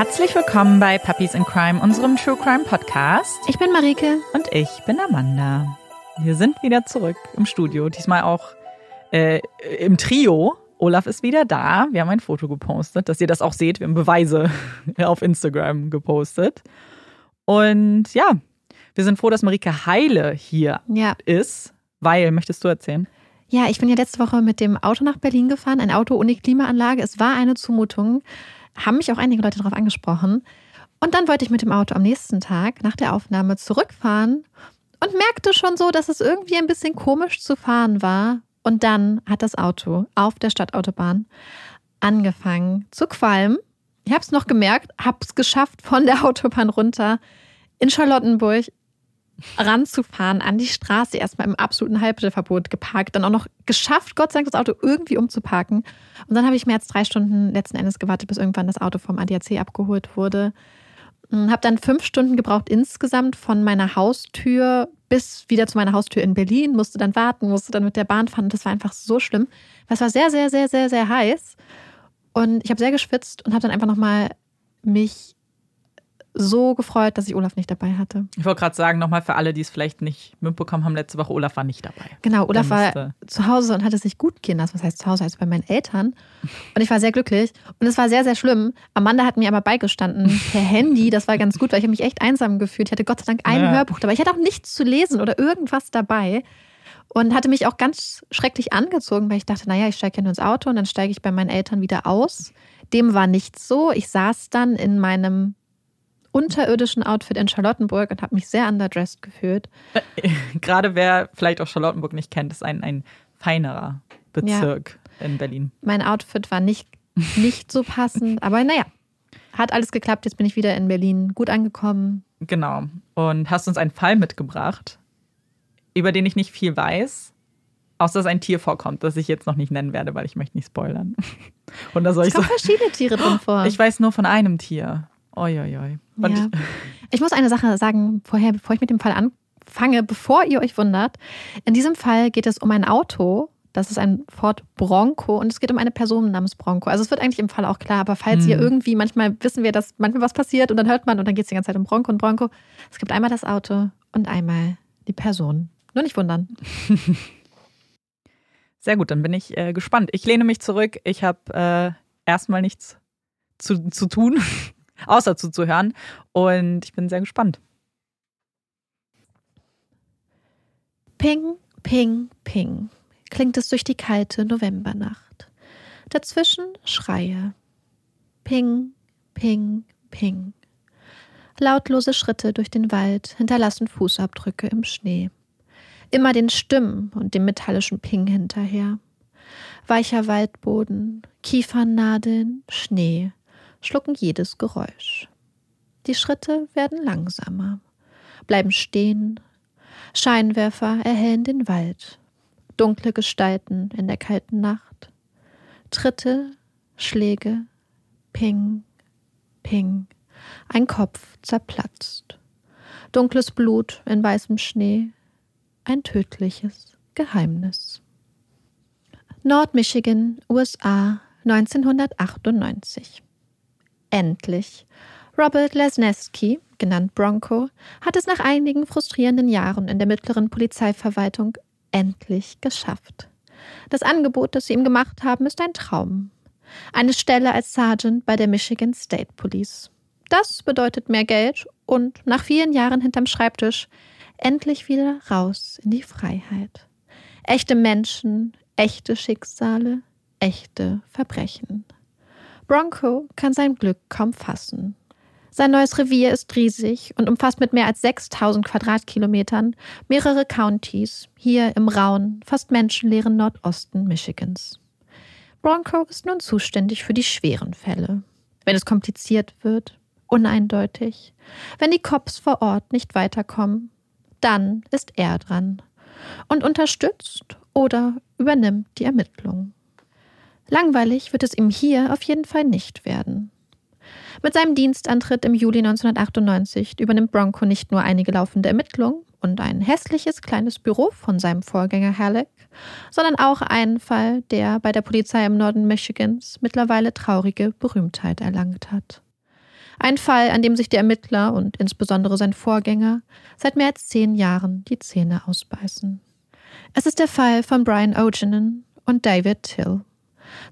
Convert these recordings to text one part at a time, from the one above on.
Herzlich willkommen bei Puppies in Crime, unserem True Crime Podcast. Ich bin Marike. Und ich bin Amanda. Wir sind wieder zurück im Studio, diesmal auch äh, im Trio. Olaf ist wieder da. Wir haben ein Foto gepostet, dass ihr das auch seht. Wir haben Beweise auf Instagram gepostet. Und ja, wir sind froh, dass Marike Heile hier Ja. ist, weil, möchtest du erzählen? Ja, ich bin ja letzte Woche mit dem Auto nach Berlin gefahren, ein Auto ohne Klimaanlage. Es war eine Zumutung. Haben mich auch einige Leute darauf angesprochen. Und dann wollte ich mit dem Auto am nächsten Tag nach der Aufnahme zurückfahren und merkte schon so, dass es irgendwie ein bisschen komisch zu fahren war. Und dann hat das Auto auf der Stadtautobahn angefangen zu qualmen. Ich habe es noch gemerkt, habe es geschafft, von der Autobahn runter in Charlottenburg ranzufahren an die Straße, erstmal im absoluten Halbstellverbot geparkt, dann auch noch geschafft, Gott sei Dank, das Auto irgendwie umzuparken. Und dann habe ich mehr als drei Stunden letzten Endes gewartet, bis irgendwann das Auto vom ADAC abgeholt wurde. Habe dann fünf Stunden gebraucht insgesamt von meiner Haustür bis wieder zu meiner Haustür in Berlin, musste dann warten, musste dann mit der Bahn fahren. Das war einfach so schlimm. weil Es war sehr, sehr, sehr, sehr, sehr heiß. Und ich habe sehr geschwitzt und habe dann einfach nochmal mich so gefreut, dass ich Olaf nicht dabei hatte. Ich wollte gerade sagen, nochmal für alle, die es vielleicht nicht mitbekommen haben, letzte Woche, Olaf war nicht dabei. Genau, Olaf war zu Hause und hatte es sich gut gehen lassen. Was heißt zu Hause? Also bei meinen Eltern. Und ich war sehr glücklich. Und es war sehr, sehr schlimm. Amanda hat mir aber beigestanden per Handy. Das war ganz gut, weil ich habe mich echt einsam gefühlt. Ich hatte Gott sei Dank ein Ja. Hörbuch dabei. Ich hatte auch nichts zu lesen oder irgendwas dabei. Und hatte mich auch ganz schrecklich angezogen, weil ich dachte, naja, ich steige ja nur ins Auto und dann steige ich bei meinen Eltern wieder aus. Dem war nicht so. Ich saß dann in meinem unterirdischen Outfit in Charlottenburg und habe mich sehr underdressed gefühlt. Gerade wer vielleicht auch Charlottenburg nicht kennt, ist ein, ein feinerer Bezirk in Berlin. Mein Outfit war nicht, nicht so passend, aber naja, hat alles geklappt. Jetzt bin ich wieder in Berlin gut angekommen. Genau. Und hast uns einen Fall mitgebracht, über den ich nicht viel weiß, außer dass ein Tier vorkommt, das ich jetzt noch nicht nennen werde, weil ich möchte nicht spoilern. Und da soll Es ich so. kommen verschiedene Tiere drin vor. Ich weiß nur von einem Tier. Oi, oi, oi. Und ja. Ich muss eine Sache sagen, vorher, bevor ich mit dem Fall anfange, bevor ihr euch wundert. In diesem Fall geht es um ein Auto. Das ist ein Ford Bronco und es geht um eine Person namens Bronco. Also es wird eigentlich im Fall auch klar, aber falls ihr Hm. irgendwie, manchmal wissen wir, dass manchmal was passiert und dann hört man und dann geht es die ganze Zeit um Bronco und Bronco. Es gibt einmal das Auto und einmal die Person. Nur nicht wundern. Sehr gut, dann bin ich äh, gespannt. Ich lehne mich zurück. Ich habe äh, erstmal nichts zu, zu tun, außer zuzuhören. Und ich bin sehr gespannt. Ping, ping, ping, klingt es durch die kalte Novembernacht. Dazwischen Schreie. Ping, ping, ping. Lautlose Schritte durch den Wald hinterlassen Fußabdrücke im Schnee. Immer den Stimmen und dem metallischen Ping hinterher. Weicher Waldboden, Kiefernnadeln, Schnee schlucken jedes Geräusch. Die Schritte werden langsamer, bleiben stehen, Scheinwerfer erhellen den Wald, dunkle Gestalten in der kalten Nacht, Tritte, Schläge, Ping, Ping, ein Kopf zerplatzt, dunkles Blut in weißem Schnee, ein tödliches Geheimnis. Nordmichigan, USA, 1998. Endlich. Robert Lesneski, genannt Bronco, hat es nach einigen frustrierenden Jahren in der mittleren Polizeiverwaltung endlich geschafft. Das Angebot, das sie ihm gemacht haben, ist ein Traum. Eine Stelle als Sergeant bei der Michigan State Police. Das bedeutet mehr Geld und nach vielen Jahren hinterm Schreibtisch endlich wieder raus in die Freiheit. Echte Menschen, echte Schicksale, echte Verbrechen. Bronco kann sein Glück kaum fassen. Sein neues Revier ist riesig und umfasst mit mehr als 6000 Quadratkilometern mehrere Countys hier im rauen, fast menschenleeren Nordosten Michigans. Bronco ist nun zuständig für die schweren Fälle. Wenn es kompliziert wird, uneindeutig, wenn die Cops vor Ort nicht weiterkommen, dann ist er dran und unterstützt oder übernimmt die Ermittlung. Langweilig wird es ihm hier auf jeden Fall nicht werden. Mit seinem Dienstantritt im Juli 1998 übernimmt Bronco nicht nur einige laufende Ermittlungen und ein hässliches kleines Büro von seinem Vorgänger Halleck, sondern auch einen Fall, der bei der Polizei im Norden Michigans mittlerweile traurige Berühmtheit erlangt hat. Ein Fall, an dem sich der Ermittler und insbesondere sein Vorgänger seit mehr als zehn Jahren die Zähne ausbeißen. Es ist der Fall von Brian Ogenen und David Till.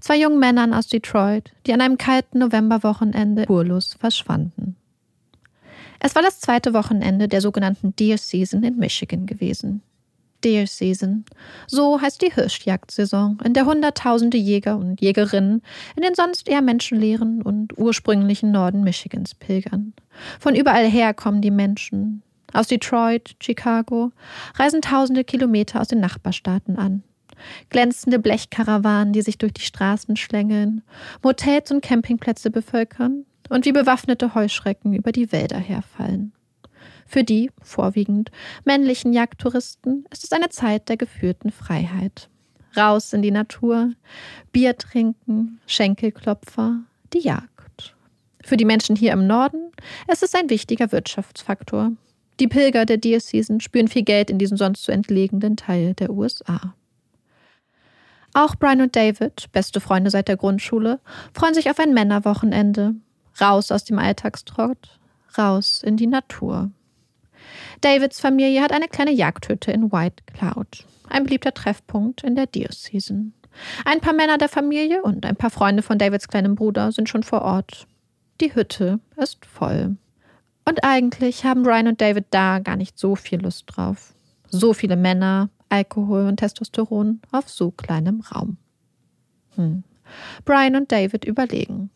Zwei jungen Männern aus Detroit, die an einem kalten Novemberwochenende spurlos verschwanden. Es war das zweite Wochenende der sogenannten Deer Season in Michigan gewesen. Deer Season. So heißt die Hirschjagdsaison, in der Hunderttausende Jäger und Jägerinnen in den sonst eher menschenleeren und ursprünglichen Norden Michigans pilgern. Von überall her kommen die Menschen. Aus Detroit, Chicago reisen tausende Kilometer aus den Nachbarstaaten an. Glänzende Blechkarawanen, die sich durch die Straßen schlängeln, Motels und Campingplätze bevölkern und wie bewaffnete Heuschrecken über die Wälder herfallen. Für die, vorwiegend männlichen Jagdtouristen, ist es eine Zeit der geführten Freiheit. Raus in die Natur, Bier trinken, Schenkelklopfer, die Jagd. Für die Menschen hier im Norden ist es ein wichtiger Wirtschaftsfaktor. Die Pilger der Season spüren viel Geld in diesem sonst so entlegenen Teil der USA. Auch Brian und David, beste Freunde seit der Grundschule, freuen sich auf ein Männerwochenende. Raus aus dem Alltagstrott, raus in die Natur. Davids Familie hat eine kleine Jagdhütte in White Cloud, ein beliebter Treffpunkt in der Deer Season. Ein paar Männer der Familie und ein paar Freunde von Davids kleinem Bruder sind schon vor Ort. Die Hütte ist voll. Und eigentlich haben Brian und David da gar nicht so viel Lust drauf. So viele Männer, Alkohol und Testosteron auf so kleinem Raum. Hm. Brian und David überlegen,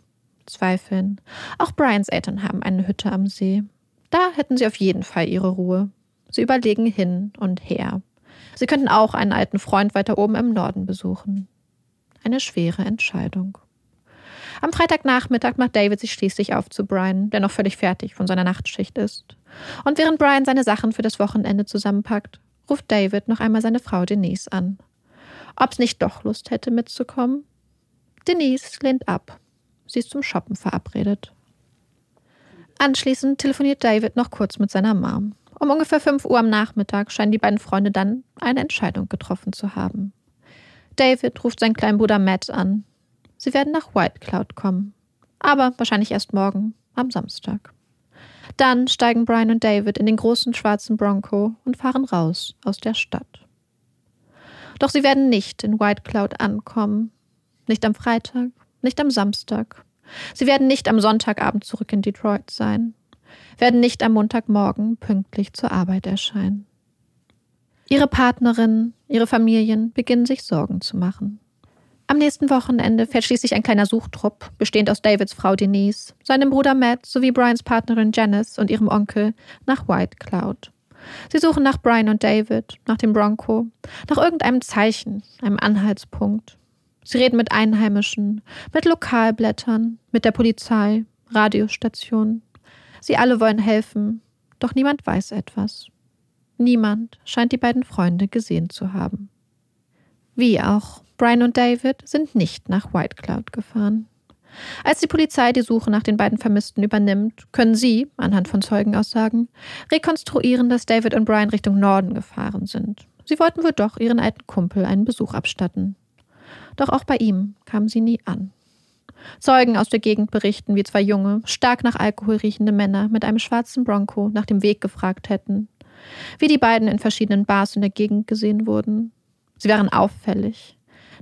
zweifeln. Auch Brians Eltern haben eine Hütte am See. Da hätten sie auf jeden Fall ihre Ruhe. Sie überlegen hin und her. Sie könnten auch einen alten Freund weiter oben im Norden besuchen. Eine schwere Entscheidung. Am Freitagnachmittag macht David sich schließlich auf zu Brian, der noch völlig fertig von seiner Nachtschicht ist. Und während Brian seine Sachen für das Wochenende zusammenpackt, ruft David noch einmal seine Frau Denise an. Ob's nicht doch Lust hätte mitzukommen? Denise lehnt ab. Sie ist zum Shoppen verabredet. Anschließend telefoniert David noch kurz mit seiner Mom. Um ungefähr 5 Uhr am Nachmittag scheinen die beiden Freunde dann eine Entscheidung getroffen zu haben. David ruft seinen kleinen Bruder Matt an. Sie werden nach White Cloud kommen. Aber wahrscheinlich erst morgen, am Samstag. Dann steigen Brian und David in den großen schwarzen Bronco und fahren raus aus der Stadt. Doch sie werden nicht in White Cloud ankommen. Nicht am Freitag, nicht am Samstag, Sie werden nicht am Sonntagabend zurück in Detroit sein, werden nicht am Montagmorgen pünktlich zur Arbeit erscheinen. Ihre Partnerinnen, ihre Familien beginnen sich Sorgen zu machen. Am nächsten Wochenende fährt schließlich ein kleiner Suchtrupp, bestehend aus Davids Frau Denise, seinem Bruder Matt sowie Brians Partnerin Janice und ihrem Onkel, nach White Cloud. Sie suchen nach Brian und David, nach dem Bronco, nach irgendeinem Zeichen, einem Anhaltspunkt, Sie reden mit Einheimischen, mit Lokalblättern, mit der Polizei, Radiostationen. Sie alle wollen helfen, doch niemand weiß etwas. Niemand scheint die beiden Freunde gesehen zu haben. Wie auch, Brian und David sind nicht nach White Cloud gefahren. Als die Polizei die Suche nach den beiden Vermissten übernimmt, können sie, anhand von Zeugenaussagen, rekonstruieren, dass David und Brian Richtung Norden gefahren sind. Sie wollten wohl doch ihren alten Kumpel einen Besuch abstatten. Doch auch bei ihm kam sie nie an. Zeugen aus der Gegend berichten, wie zwei junge, stark nach Alkohol riechende Männer mit einem schwarzen Bronco nach dem Weg gefragt hätten, wie die beiden in verschiedenen Bars in der Gegend gesehen wurden. Sie waren auffällig,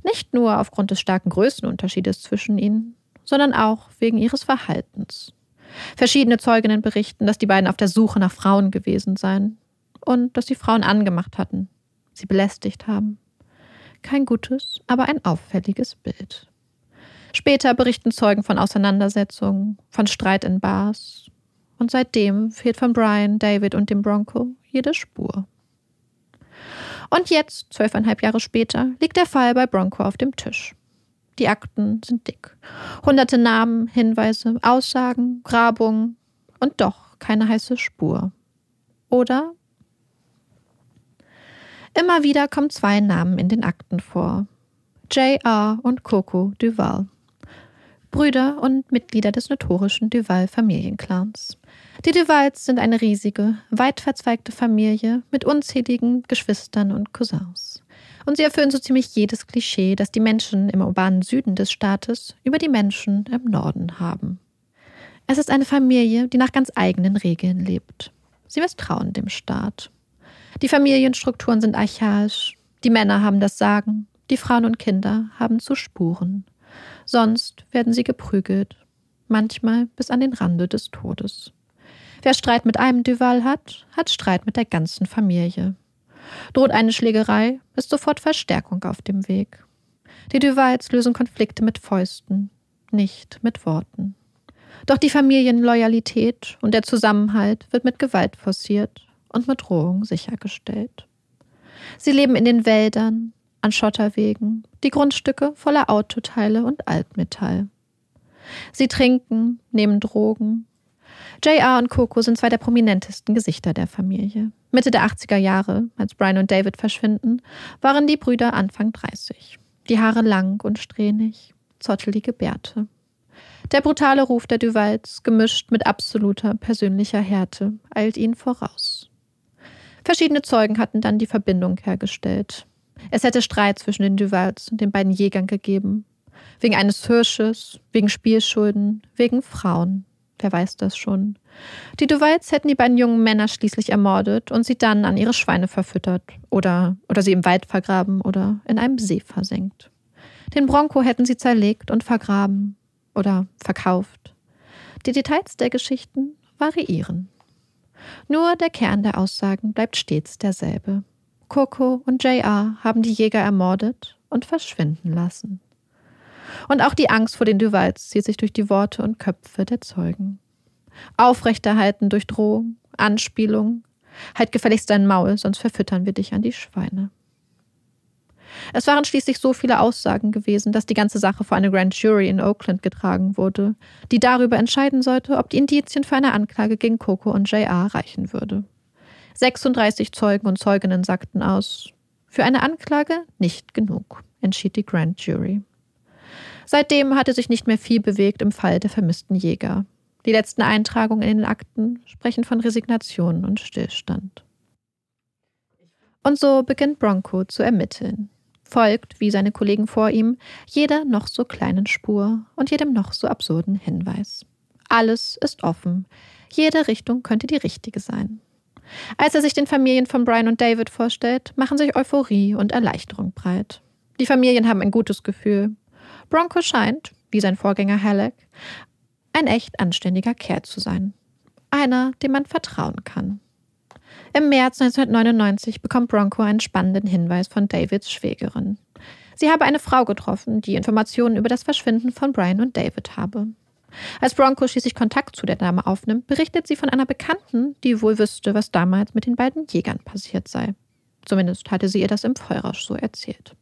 nicht nur aufgrund des starken Größenunterschiedes zwischen ihnen, sondern auch wegen ihres Verhaltens. Verschiedene Zeuginnen berichten, dass die beiden auf der Suche nach Frauen gewesen seien und dass sie Frauen angemacht hatten, sie belästigt haben. Kein gutes, aber ein auffälliges Bild. Später berichten Zeugen von Auseinandersetzungen, von Streit in Bars. Und seitdem fehlt von Brian, David und dem Bronco jede Spur. Und jetzt, zwölfeinhalb Jahre später, liegt der Fall bei Bronco auf dem Tisch. Die Akten sind dick. Hunderte Namen, Hinweise, Aussagen, Grabungen und doch keine heiße Spur. Oder Immer wieder kommen zwei Namen in den Akten vor. J.R. und Coco Duval. Brüder und Mitglieder des notorischen Duval-Familienclans. Die Duvals sind eine riesige, weit verzweigte Familie mit unzähligen Geschwistern und Cousins. Und sie erfüllen so ziemlich jedes Klischee, das die Menschen im urbanen Süden des Staates über die Menschen im Norden haben. Es ist eine Familie, die nach ganz eigenen Regeln lebt. Sie misstrauen dem Staat. Die Familienstrukturen sind archaisch. Die Männer haben das Sagen, die Frauen und Kinder haben zu Spuren. Sonst werden sie geprügelt, manchmal bis an den Rande des Todes. Wer Streit mit einem Duval hat, hat Streit mit der ganzen Familie. Droht eine Schlägerei, ist sofort Verstärkung auf dem Weg. Die Duvals lösen Konflikte mit Fäusten, nicht mit Worten. Doch die Familienloyalität und der Zusammenhalt wird mit Gewalt forciert und mit Drohung sichergestellt. Sie leben in den Wäldern, an Schotterwegen, die Grundstücke voller Autoteile und Altmetall. Sie trinken, nehmen Drogen. JR und Coco sind zwei der prominentesten Gesichter der Familie. Mitte der 80er Jahre, als Brian und David verschwinden, waren die Brüder Anfang 30. Die Haare lang und strähnig, zottelige Bärte. Der brutale Ruf der Duvals, gemischt mit absoluter persönlicher Härte, eilt ihnen voraus. Verschiedene Zeugen hatten dann die Verbindung hergestellt. Es hätte Streit zwischen den Duvals und den beiden Jägern gegeben. Wegen eines Hirsches, wegen Spielschulden, wegen Frauen. Wer weiß das schon. Die Duvals hätten die beiden jungen Männer schließlich ermordet und sie dann an ihre Schweine verfüttert oder, oder sie im Wald vergraben oder in einem See versenkt. Den Bronco hätten sie zerlegt und vergraben oder verkauft. Die Details der Geschichten variieren. Nur der Kern der Aussagen bleibt stets derselbe. Coco und JR haben die Jäger ermordet und verschwinden lassen. Und auch die Angst vor den Duvals zieht sich durch die Worte und Köpfe der Zeugen. Aufrechterhalten durch Drohung, Anspielung. Halt gefälligst dein Maul, sonst verfüttern wir dich an die Schweine. Es waren schließlich so viele Aussagen gewesen, dass die ganze Sache vor eine Grand Jury in Oakland getragen wurde, die darüber entscheiden sollte, ob die Indizien für eine Anklage gegen Coco und JR reichen würde. 36 Zeugen und Zeuginnen sagten aus. Für eine Anklage nicht genug, entschied die Grand Jury. Seitdem hatte sich nicht mehr viel bewegt im Fall der vermissten Jäger. Die letzten Eintragungen in den Akten sprechen von Resignation und Stillstand. Und so beginnt Bronco zu ermitteln. Folgt, wie seine Kollegen vor ihm, jeder noch so kleinen Spur und jedem noch so absurden Hinweis. Alles ist offen. Jede Richtung könnte die richtige sein. Als er sich den Familien von Brian und David vorstellt, machen sich Euphorie und Erleichterung breit. Die Familien haben ein gutes Gefühl. Bronco scheint, wie sein Vorgänger Halleck, ein echt anständiger Kerl zu sein. Einer, dem man vertrauen kann. Im März 1999 bekommt Bronco einen spannenden Hinweis von Davids Schwägerin. Sie habe eine Frau getroffen, die Informationen über das Verschwinden von Brian und David habe. Als Bronco schließlich Kontakt zu der Dame aufnimmt, berichtet sie von einer Bekannten, die wohl wüsste, was damals mit den beiden Jägern passiert sei. Zumindest hatte sie ihr das im Vollrausch so erzählt.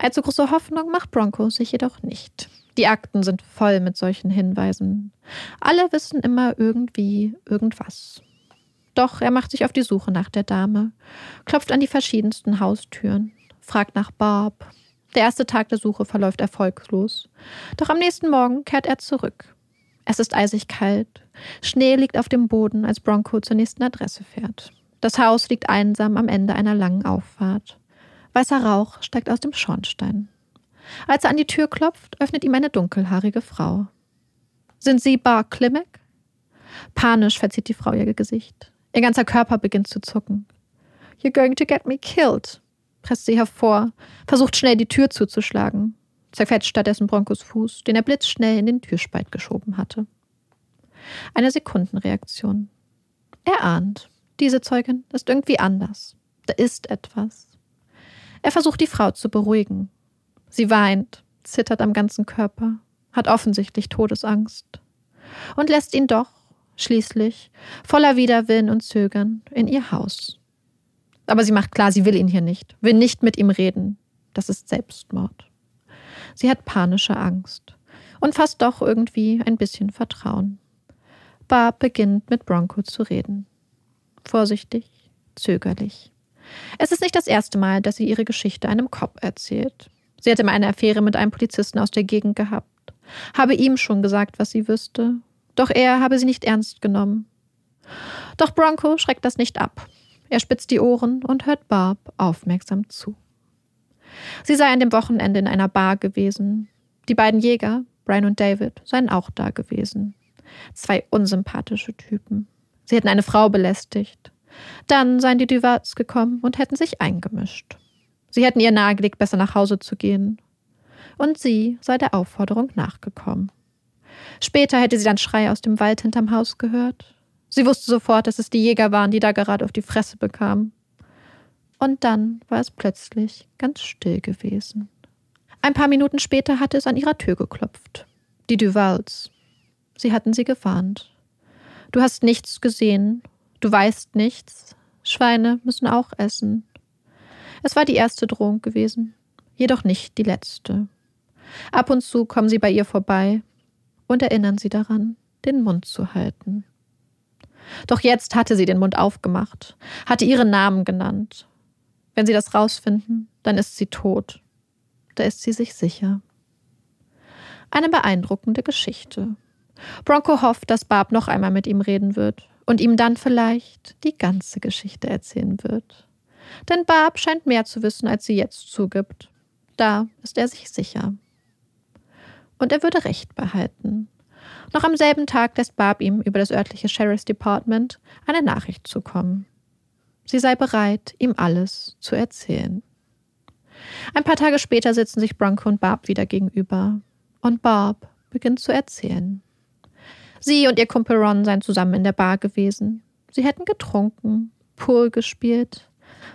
Allzu große Hoffnung macht Bronco sich jedoch nicht. Die Akten sind voll mit solchen Hinweisen. Alle wissen immer irgendwie irgendwas. Doch er macht sich auf die Suche nach der Dame, klopft an die verschiedensten Haustüren, fragt nach Barb, der erste Tag der Suche verläuft erfolglos. Doch am nächsten Morgen kehrt er zurück. Es ist eisig kalt. Schnee liegt auf dem Boden, als Bronco zur nächsten Adresse fährt. Das Haus liegt einsam am Ende einer langen Auffahrt. Weißer Rauch steigt aus dem Schornstein. Als er an die Tür klopft, öffnet ihm eine dunkelhaarige Frau. Sind Sie Bar Klimek? Panisch verzieht die Frau ihr Gesicht. Ihr ganzer Körper beginnt zu zucken. You're going to get me killed, presst sie hervor, versucht schnell die Tür zuzuschlagen, zerquetscht stattdessen Broncos Fuß, den er blitzschnell in den Türspalt geschoben hatte. Eine Sekundenreaktion. Er ahnt, diese Zeugin ist irgendwie anders. Da ist etwas. Er versucht die Frau zu beruhigen. Sie weint, zittert am ganzen Körper, hat offensichtlich Todesangst und lässt ihn doch, schließlich, voller Widerwillen und Zögern, in ihr Haus. Aber sie macht klar, sie will ihn hier nicht, will nicht mit ihm reden. Das ist Selbstmord. Sie hat panische Angst und fast doch irgendwie ein bisschen Vertrauen. Barb beginnt mit Bronco zu reden. Vorsichtig, zögerlich. Es ist nicht das erste Mal, dass sie ihre Geschichte einem Cop erzählt. Sie hatte mal eine Affäre mit einem Polizisten aus der Gegend gehabt, habe ihm schon gesagt, was sie wüsste, doch er habe sie nicht ernst genommen. Doch Bronco schreckt das nicht ab. Er spitzt die Ohren und hört Barb aufmerksam zu. Sie sei an dem Wochenende in einer Bar gewesen. Die beiden Jäger, Brian und David, seien auch da gewesen. Zwei unsympathische Typen. Sie hätten eine Frau belästigt. Dann seien die Duvals gekommen und hätten sich eingemischt. Sie hätten ihr nahegelegt, besser nach Hause zu gehen. Und sie sei der Aufforderung nachgekommen. Später hätte sie dann Schreie aus dem Wald hinterm Haus gehört. Sie wusste sofort, dass es die Jäger waren, die da gerade auf die Fresse bekamen. Und dann war es plötzlich ganz still gewesen. Ein paar Minuten später hatte es an ihrer Tür geklopft. Die Duvals. Sie hatten sie gewarnt. Du hast nichts gesehen. Du weißt nichts. Schweine müssen auch essen. Es war die erste Drohung gewesen, jedoch nicht die letzte. Ab und zu kommen sie bei ihr vorbei und erinnern sie daran, den Mund zu halten. Doch jetzt hatte sie den Mund aufgemacht, hatte ihren Namen genannt. Wenn sie das rausfinden, dann ist sie tot. Da ist sie sich sicher. Eine beeindruckende Geschichte. Bronco hofft, dass Barb noch einmal mit ihm reden wird und ihm dann vielleicht die ganze Geschichte erzählen wird. Denn Barb scheint mehr zu wissen, als sie jetzt zugibt. Da ist er sich sicher. Und er würde Recht behalten. Noch am selben Tag lässt Barb ihm über das örtliche Sheriff's Department eine Nachricht zukommen. Sie sei bereit, ihm alles zu erzählen. Ein paar Tage später sitzen sich Bronco und Barb wieder gegenüber. Und Barb beginnt zu erzählen. Sie und ihr Kumpel Ron seien zusammen in der Bar gewesen. Sie hätten getrunken, Pool gespielt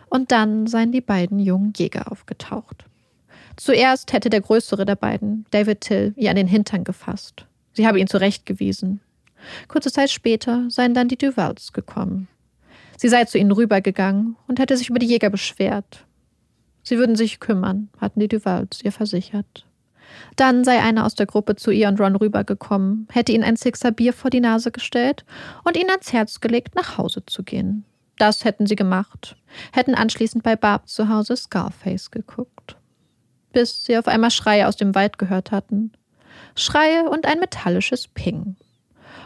und dann seien die beiden jungen Jäger aufgetaucht. Zuerst hätte der größere der beiden, David Till, ihr an den Hintern gefasst. Sie habe ihn zurechtgewiesen. Kurze Zeit später seien dann die Duvals gekommen. Sie sei zu ihnen rübergegangen und hätte sich über die Jäger beschwert. Sie würden sich kümmern, hatten die Duvals ihr versichert. Dann sei einer aus der Gruppe zu ihr und Ron rübergekommen, hätte ihnen ein Sixer Bier vor die Nase gestellt und ihnen ans Herz gelegt, nach Hause zu gehen. Das hätten sie gemacht, hätten anschließend bei Barb zu Hause Scarface geguckt. Bis sie auf einmal Schreie aus dem Wald gehört hatten. Schreie und ein metallisches Ping.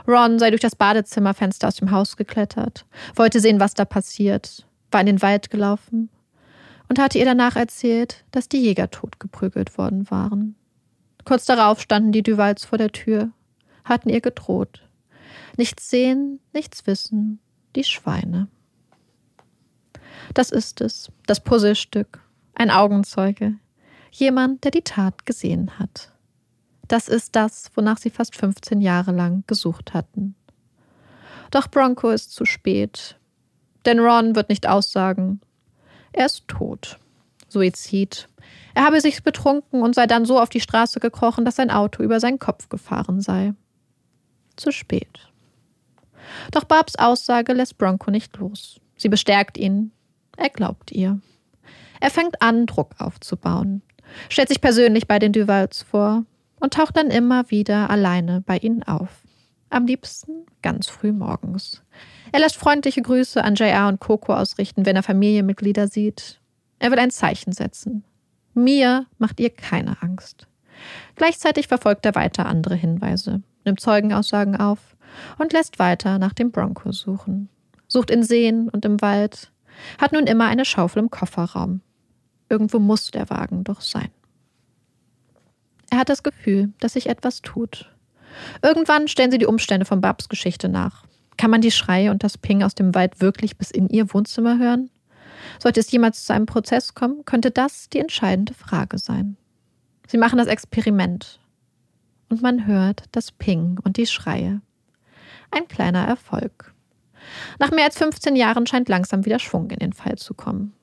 Ron sei durch das Badezimmerfenster aus dem Haus geklettert, wollte sehen, was da passiert, war in den Wald gelaufen und hatte ihr danach erzählt, dass die Jäger totgeprügelt worden waren. Kurz darauf standen die Duvals vor der Tür, hatten ihr gedroht. Nichts sehen, nichts wissen, die Schweine. Das ist es, das Puzzlestück, ein Augenzeuge, jemand, der die Tat gesehen hat. Das ist das, wonach sie fast 15 Jahre lang gesucht hatten. Doch Bronco ist zu spät. Denn Ron wird nicht aussagen. Er ist tot. Suizid. Er habe sich betrunken und sei dann so auf die Straße gekrochen, dass sein Auto über seinen Kopf gefahren sei. Zu spät. Doch Barbs Aussage lässt Bronco nicht los. Sie bestärkt ihn. Er glaubt ihr. Er fängt an, Druck aufzubauen, stellt sich persönlich bei den Duvals vor und taucht dann immer wieder alleine bei ihnen auf. Am liebsten ganz früh morgens. Er lässt freundliche Grüße an JR und Coco ausrichten, wenn er Familienmitglieder sieht. Er will ein Zeichen setzen. Mir macht ihr keine Angst. Gleichzeitig verfolgt er weiter andere Hinweise, nimmt Zeugenaussagen auf und lässt weiter nach dem Bronco suchen. Sucht in Seen und im Wald, hat nun immer eine Schaufel im Kofferraum. Irgendwo muss der Wagen doch sein. Er hat das Gefühl, dass sich etwas tut. Irgendwann stellen sie die Umstände von Babs Geschichte nach. Kann man die Schreie und das Ping aus dem Wald wirklich bis in ihr Wohnzimmer hören? Sollte es jemals zu einem Prozess kommen, könnte das die entscheidende Frage sein. Sie machen das Experiment. Und man hört das Ping und die Schreie. Ein kleiner Erfolg. Nach mehr als 15 Jahren scheint langsam wieder Schwung in den Fall zu kommen.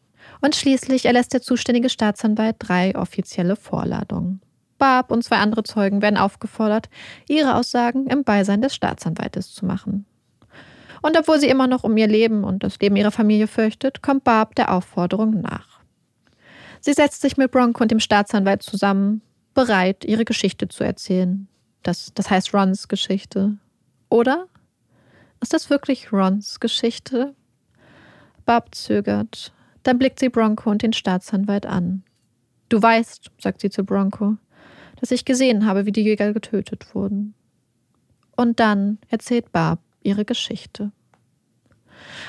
Und schließlich erlässt der zuständige Staatsanwalt drei offizielle Vorladungen. Barb und zwei andere Zeugen werden aufgefordert, ihre Aussagen im Beisein des Staatsanwaltes zu machen. Und obwohl sie immer noch um ihr Leben und das Leben ihrer Familie fürchtet, kommt Barb der Aufforderung nach. Sie setzt sich mit Bronco und dem Staatsanwalt zusammen, bereit, ihre Geschichte zu erzählen. Das, das heißt Rons Geschichte. Oder? Ist das wirklich Rons Geschichte? Barb zögert. Dann blickt sie Bronco und den Staatsanwalt an. Du weißt, sagt sie zu Bronco, dass ich gesehen habe, wie die Jäger getötet wurden. Und dann erzählt Barb ihre Geschichte.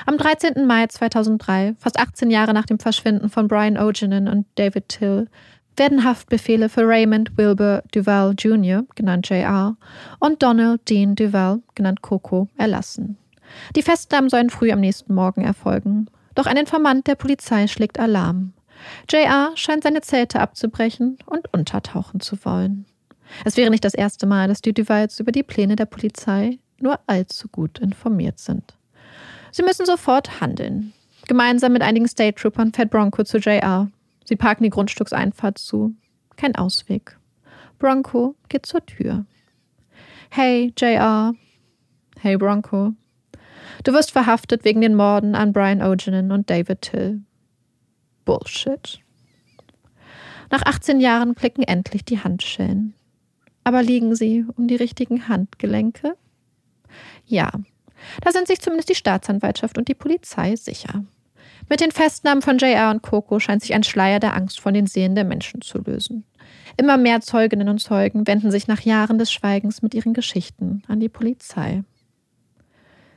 Am 13. Mai 2003, fast 18 Jahre nach dem Verschwinden von Brian Ogenin und David Till, werden Haftbefehle für Raymond Wilbur Duval Jr., genannt JR, und Donald Dean Duval, genannt Coco, erlassen. Die Festnahmen sollen früh am nächsten Morgen erfolgen. Doch ein Informant der Polizei schlägt Alarm. JR scheint seine Zelte abzubrechen und untertauchen zu wollen. Es wäre nicht das erste Mal, dass die Duvals über die Pläne der Polizei nur allzu gut informiert sind. Sie müssen sofort handeln. Gemeinsam mit einigen State Troopern fährt Bronco zu JR. Sie parken die Grundstückseinfahrt zu. Kein Ausweg. Bronco geht zur Tür. Hey, JR. Hey, Bronco. Du wirst verhaftet wegen den Morden an Brian Ogenin und David Till. Bullshit. Nach 18 Jahren klicken endlich die Handschellen. Aber liegen sie um die richtigen Handgelenke? Ja, da sind sich zumindest die Staatsanwaltschaft und die Polizei sicher. Mit den Festnahmen von JR und Coco scheint sich ein Schleier der Angst von den Seelen der Menschen zu lösen. Immer mehr Zeuginnen und Zeugen wenden sich nach Jahren des Schweigens mit ihren Geschichten an die Polizei.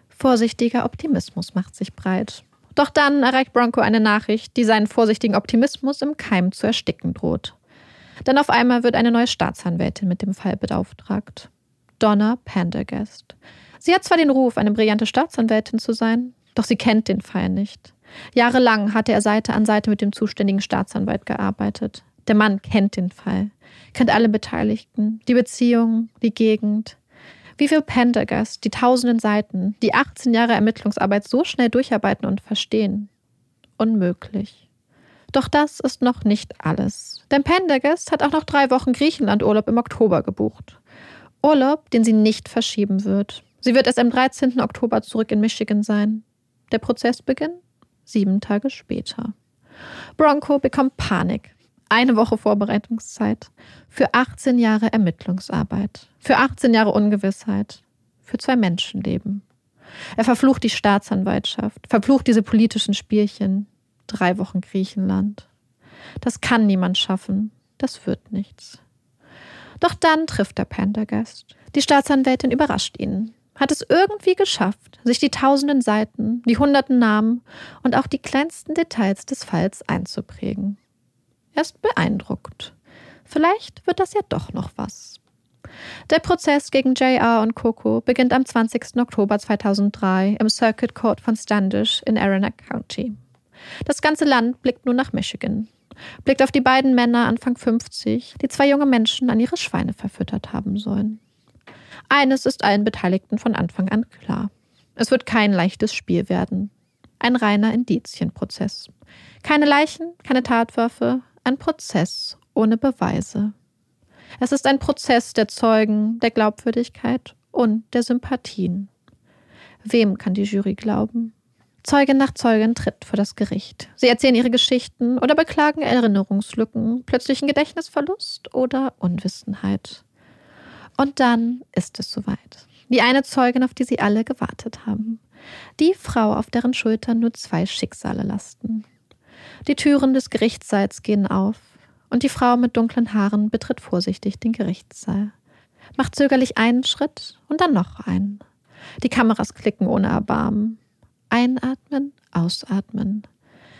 Vorsichtiger Optimismus macht sich breit. Doch dann erreicht Bronco eine Nachricht, die seinen vorsichtigen Optimismus im Keim zu ersticken droht. Denn auf einmal wird eine neue Staatsanwältin mit dem Fall beauftragt. Donna Pendergast. Sie hat zwar den Ruf, eine brillante Staatsanwältin zu sein, doch sie kennt den Fall nicht. Jahrelang hatte er Seite an Seite mit dem zuständigen Staatsanwalt gearbeitet. Der Mann kennt den Fall, kennt alle Beteiligten, die Beziehungen, die Gegend. Wie will Pendergast die tausenden Seiten, die 18 Jahre Ermittlungsarbeit so schnell durcharbeiten und verstehen? Unmöglich. Doch das ist noch nicht alles. Denn Pendergast hat auch noch drei Wochen Griechenlandurlaub im Oktober gebucht. Urlaub, den sie nicht verschieben wird. Sie wird erst am 13. Oktober zurück in Michigan sein. Der Prozessbeginn? Sieben Tage später. Bronco bekommt Panik. Eine Woche Vorbereitungszeit. Für 18 Jahre Ermittlungsarbeit. Für 18 Jahre Ungewissheit. Für zwei Menschenleben. Er verflucht die Staatsanwaltschaft, verflucht diese politischen Spielchen. Drei Wochen Griechenland. Das kann niemand schaffen. Das wird nichts. Doch dann trifft der Pendergast. Die Staatsanwältin überrascht ihn hat es irgendwie geschafft, sich die tausenden Seiten, die hunderten Namen und auch die kleinsten Details des Falls einzuprägen. Er ist beeindruckt. Vielleicht wird das ja doch noch was. Der Prozess gegen JR und Coco beginnt am 20. Oktober 2003 im Circuit Court von Standish in Aranac County. Das ganze Land blickt nun nach Michigan, blickt auf die beiden Männer Anfang 50, die zwei junge Menschen an ihre Schweine verfüttert haben sollen. Eines ist allen Beteiligten von Anfang an klar. Es wird kein leichtes Spiel werden. Ein reiner Indizienprozess. Keine Leichen, keine Tatwaffe, ein Prozess ohne Beweise. Es ist ein Prozess der Zeugen, der Glaubwürdigkeit und der Sympathien. Wem kann die Jury glauben? Zeugin nach Zeugin tritt vor das Gericht. Sie erzählen ihre Geschichten oder beklagen Erinnerungslücken, plötzlichen Gedächtnisverlust oder Unwissenheit. Und dann ist es soweit. Die eine Zeugin, auf die sie alle gewartet haben. Die Frau, auf deren Schultern nur zwei Schicksale lasten. Die Türen des Gerichtssaals gehen auf und die Frau mit dunklen Haaren betritt vorsichtig den Gerichtssaal. Macht zögerlich einen Schritt und dann noch einen. Die Kameras klicken ohne Erbarmen. Einatmen, ausatmen.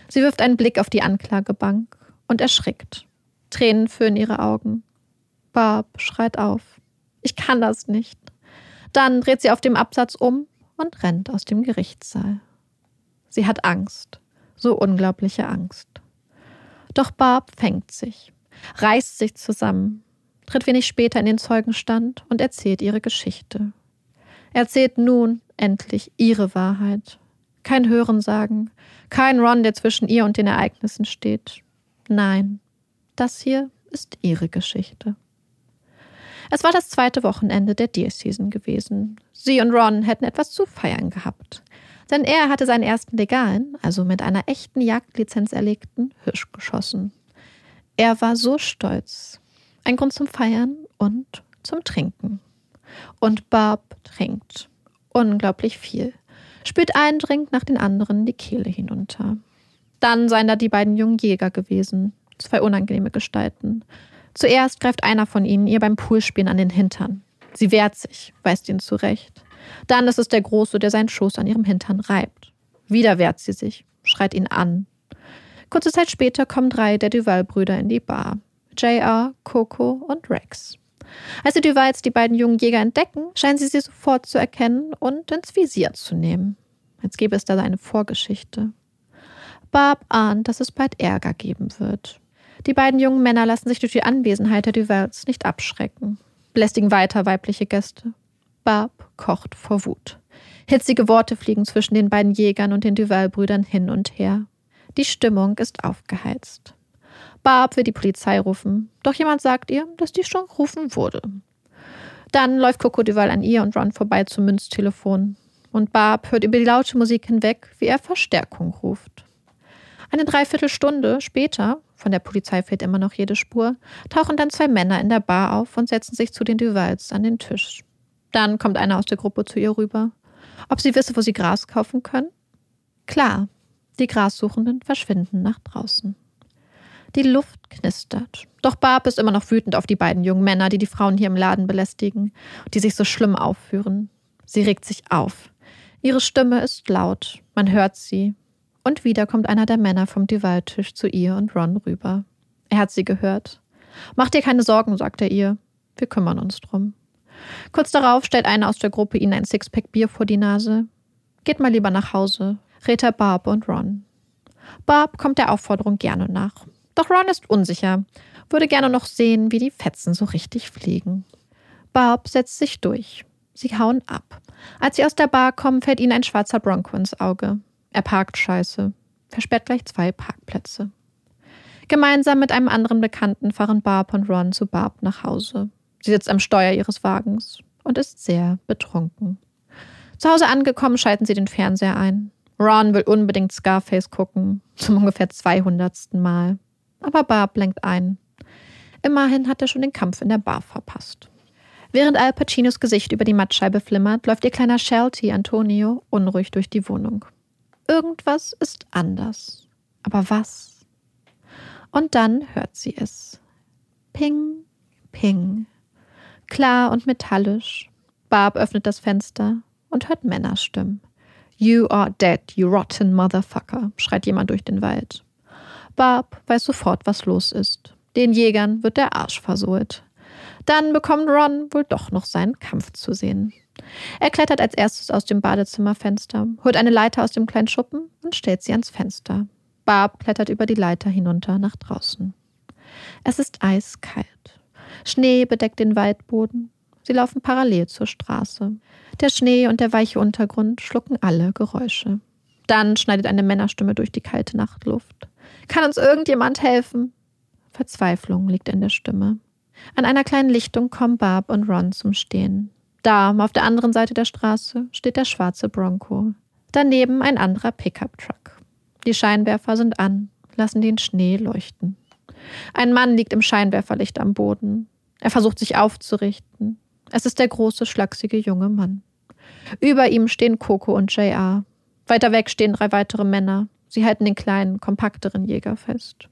Sie wirft einen Blick auf die Anklagebank und erschrickt. Tränen füllen ihre Augen. Barb schreit auf. Ich kann das nicht. Dann dreht sie auf dem Absatz um und rennt aus dem Gerichtssaal. Sie hat Angst, so unglaubliche Angst. Doch Barb fängt sich, reißt sich zusammen, tritt wenig später in den Zeugenstand und erzählt ihre Geschichte. Erzählt nun endlich ihre Wahrheit. Kein Hörensagen, kein Ron, der zwischen ihr und den Ereignissen steht. Nein, das hier ist ihre Geschichte. Es war das zweite Wochenende der Deer Season gewesen. Sie und Ron hätten etwas zu feiern gehabt. Denn er hatte seinen ersten legalen, also mit einer echten Jagdlizenz erlegten, Hirsch geschossen. Er war so stolz. Ein Grund zum Feiern und zum Trinken. Und Barb trinkt. Unglaublich viel. Spült einen Drink nach den anderen die Kehle hinunter. Dann seien da die beiden jungen Jäger gewesen. Zwei unangenehme Gestalten. Zuerst greift einer von ihnen ihr beim Poolspielen an den Hintern. Sie wehrt sich, weist ihn zurecht. Dann ist es der Große, der seinen Schoß an ihrem Hintern reibt. Wieder wehrt sie sich, schreit ihn an. Kurze Zeit später kommen drei der Duval-Brüder in die Bar. JR, Coco und Rex. Als die Duvals die beiden jungen Jäger entdecken, scheinen sie sie sofort zu erkennen und ins Visier zu nehmen. Als gäbe es da eine Vorgeschichte. Barb ahnt, dass es bald Ärger geben wird. Die beiden jungen Männer lassen sich durch die Anwesenheit der Duvals nicht abschrecken, belästigen weiter weibliche Gäste. Barb kocht vor Wut. Hitzige Worte fliegen zwischen den beiden Jägern und den Duval-Brüdern hin und her. Die Stimmung ist aufgeheizt. Barb will die Polizei rufen, doch jemand sagt ihr, dass die schon gerufen wurde. Dann läuft Coco Duval an ihr und Ron vorbei zum Münztelefon. Und Barb hört über die laute Musik hinweg, wie er Verstärkung ruft. Eine Dreiviertelstunde später, von der Polizei fehlt immer noch jede Spur, tauchen dann zwei Männer in der Bar auf und setzen sich zu den Duvals an den Tisch. Dann kommt einer aus der Gruppe zu ihr rüber. Ob sie wisse, wo sie Gras kaufen können? Klar, die Grassuchenden verschwinden nach draußen. Die Luft knistert. Doch Barb ist immer noch wütend auf die beiden jungen Männer, die die Frauen hier im Laden belästigen, die sich so schlimm aufführen. Sie regt sich auf. Ihre Stimme ist laut, man hört sie. Und wieder kommt einer der Männer vom Duval-Tisch zu ihr und Ron rüber. Er hat sie gehört. Mach dir keine Sorgen, sagt er ihr. Wir kümmern uns drum. Kurz darauf stellt einer aus der Gruppe ihnen ein Sixpack Bier vor die Nase. Geht mal lieber nach Hause, rät er Barb und Ron. Barb kommt der Aufforderung gerne nach. Doch Ron ist unsicher, würde gerne noch sehen, wie die Fetzen so richtig fliegen. Barb setzt sich durch. Sie hauen ab. Als sie aus der Bar kommen, fällt ihnen ein schwarzer Bronco ins Auge. Er parkt scheiße, versperrt gleich zwei Parkplätze. Gemeinsam mit einem anderen Bekannten fahren Barb und Ron zu Barb nach Hause. Sie sitzt am Steuer ihres Wagens und ist sehr betrunken. Zu Hause angekommen, schalten sie den Fernseher ein. Ron will unbedingt Scarface gucken, zum ungefähr 200. Mal. Aber Barb lenkt ein. Immerhin hat er schon den Kampf in der Bar verpasst. Während Al Pacinos Gesicht über die Mattscheibe flimmert, läuft ihr kleiner Shelty Antonio unruhig durch die Wohnung. Irgendwas ist anders. Aber was? Und dann hört sie es. Ping, ping. Klar und metallisch. Barb öffnet das Fenster und hört Männerstimmen. You are dead, you rotten motherfucker, schreit jemand durch den Wald. Barb weiß sofort, was los ist. Den Jägern wird der Arsch versohlt. Dann bekommt Ron wohl doch noch seinen Kampf zu sehen. Er klettert als erstes aus dem Badezimmerfenster, holt eine Leiter aus dem kleinen Schuppen und stellt sie ans Fenster. Barb klettert über die Leiter hinunter nach draußen. Es ist eiskalt. Schnee bedeckt den Waldboden. Sie laufen parallel zur Straße. Der Schnee und der weiche Untergrund schlucken alle Geräusche. Dann schneidet eine Männerstimme durch die kalte Nachtluft. Kann uns irgendjemand helfen? Verzweiflung liegt in der Stimme. An einer kleinen Lichtung kommen Barb und Ron zum Stehen. Da, auf der anderen Seite der Straße, steht der schwarze Bronco. Daneben ein anderer Pickup-Truck. Die Scheinwerfer sind an, lassen den Schnee leuchten. Ein Mann liegt im Scheinwerferlicht am Boden. Er versucht sich aufzurichten. Es ist der große, schlachsige junge Mann. Über ihm stehen Coco und JR. Weiter weg stehen drei weitere Männer. Sie halten den kleinen, kompakteren Jäger fest.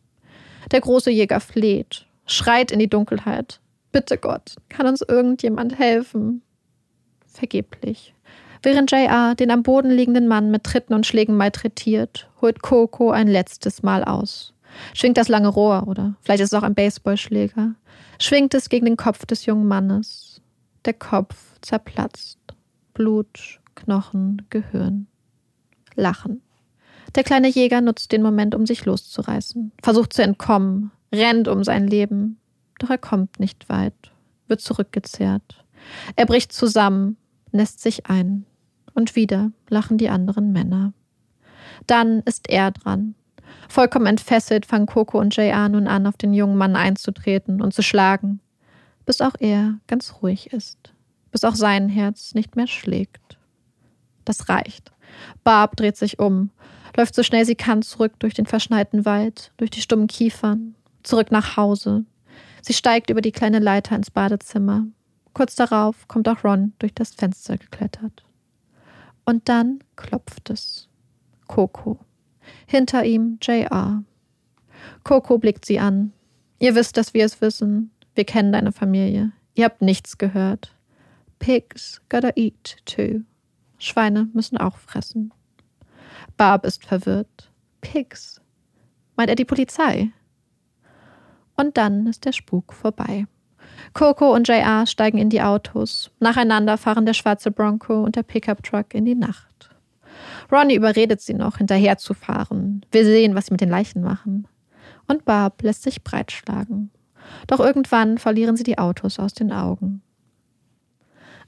Der große Jäger fleht, schreit in die Dunkelheit. Bitte Gott, kann uns irgendjemand helfen? Vergeblich. Während JR den am Boden liegenden Mann mit Tritten und Schlägen malträtiert, holt Coco ein letztes Mal aus schwingt das lange Rohr oder vielleicht ist es auch ein Baseballschläger, schwingt es gegen den Kopf des jungen Mannes. Der Kopf zerplatzt. Blut, Knochen, Gehirn. Lachen. Der kleine Jäger nutzt den Moment, um sich loszureißen, versucht zu entkommen, rennt um sein Leben. Doch er kommt nicht weit, wird zurückgezerrt. Er bricht zusammen, lässt sich ein. Und wieder lachen die anderen Männer. Dann ist er dran, Vollkommen entfesselt fangen Coco und JR nun an, auf den jungen Mann einzutreten und zu schlagen, bis auch er ganz ruhig ist, bis auch sein Herz nicht mehr schlägt. Das reicht. Barb dreht sich um, läuft so schnell sie kann zurück durch den verschneiten Wald, durch die stummen Kiefern, zurück nach Hause. Sie steigt über die kleine Leiter ins Badezimmer. Kurz darauf kommt auch Ron durch das Fenster geklettert. Und dann klopft es. Coco. Hinter ihm JR. Coco blickt sie an. Ihr wisst, dass wir es wissen. Wir kennen deine Familie. Ihr habt nichts gehört. Pigs gotta eat too. Schweine müssen auch fressen. Barb ist verwirrt. Pigs. Meint er die Polizei? Und dann ist der Spuk vorbei. Coco und JR steigen in die Autos. Nacheinander fahren der schwarze Bronco und der Pickup-Truck in die Nacht. Ronnie überredet sie noch, hinterherzufahren, will sehen, was sie mit den Leichen machen. Und Barb lässt sich breitschlagen. Doch irgendwann verlieren sie die Autos aus den Augen.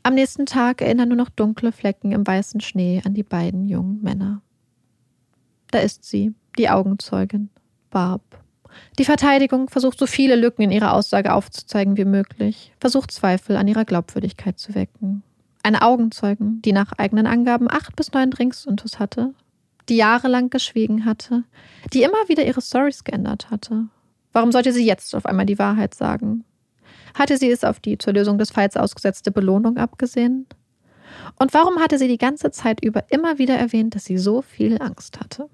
Am nächsten Tag erinnern nur noch dunkle Flecken im weißen Schnee an die beiden jungen Männer. Da ist sie, die Augenzeugin, Barb. Die Verteidigung versucht so viele Lücken in ihrer Aussage aufzuzeigen wie möglich, versucht Zweifel an ihrer Glaubwürdigkeit zu wecken. Eine Augenzeugin, die nach eigenen Angaben acht bis neun Drinks hatte, die jahrelang geschwiegen hatte, die immer wieder ihre Stories geändert hatte. Warum sollte sie jetzt auf einmal die Wahrheit sagen? Hatte sie es auf die zur Lösung des Falls ausgesetzte Belohnung abgesehen? Und warum hatte sie die ganze Zeit über immer wieder erwähnt, dass sie so viel Angst hatte?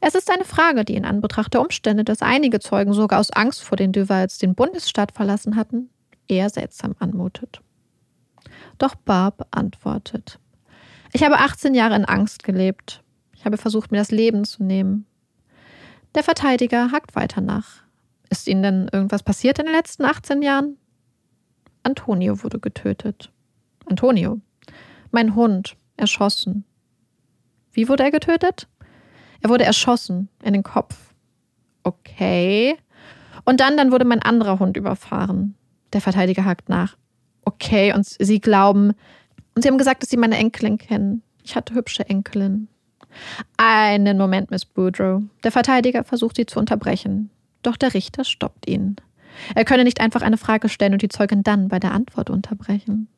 Es ist eine Frage, die in Anbetracht der Umstände, dass einige Zeugen sogar aus Angst vor den Duvals den Bundesstaat verlassen hatten, eher seltsam anmutet. Doch Barb antwortet. Ich habe 18 Jahre in Angst gelebt. Ich habe versucht, mir das Leben zu nehmen. Der Verteidiger hakt weiter nach. Ist Ihnen denn irgendwas passiert in den letzten 18 Jahren? Antonio wurde getötet. Antonio. Mein Hund. Erschossen. Wie wurde er getötet? Er wurde erschossen in den Kopf. Okay. Und dann, dann wurde mein anderer Hund überfahren. Der Verteidiger hakt nach. Okay, und sie glauben. Und sie haben gesagt, dass sie meine Enkelin kennen. Ich hatte hübsche Enkelin. Einen Moment, Miss Boudreau. Der Verteidiger versucht sie zu unterbrechen. Doch der Richter stoppt ihn. Er könne nicht einfach eine Frage stellen und die Zeugin dann bei der Antwort unterbrechen.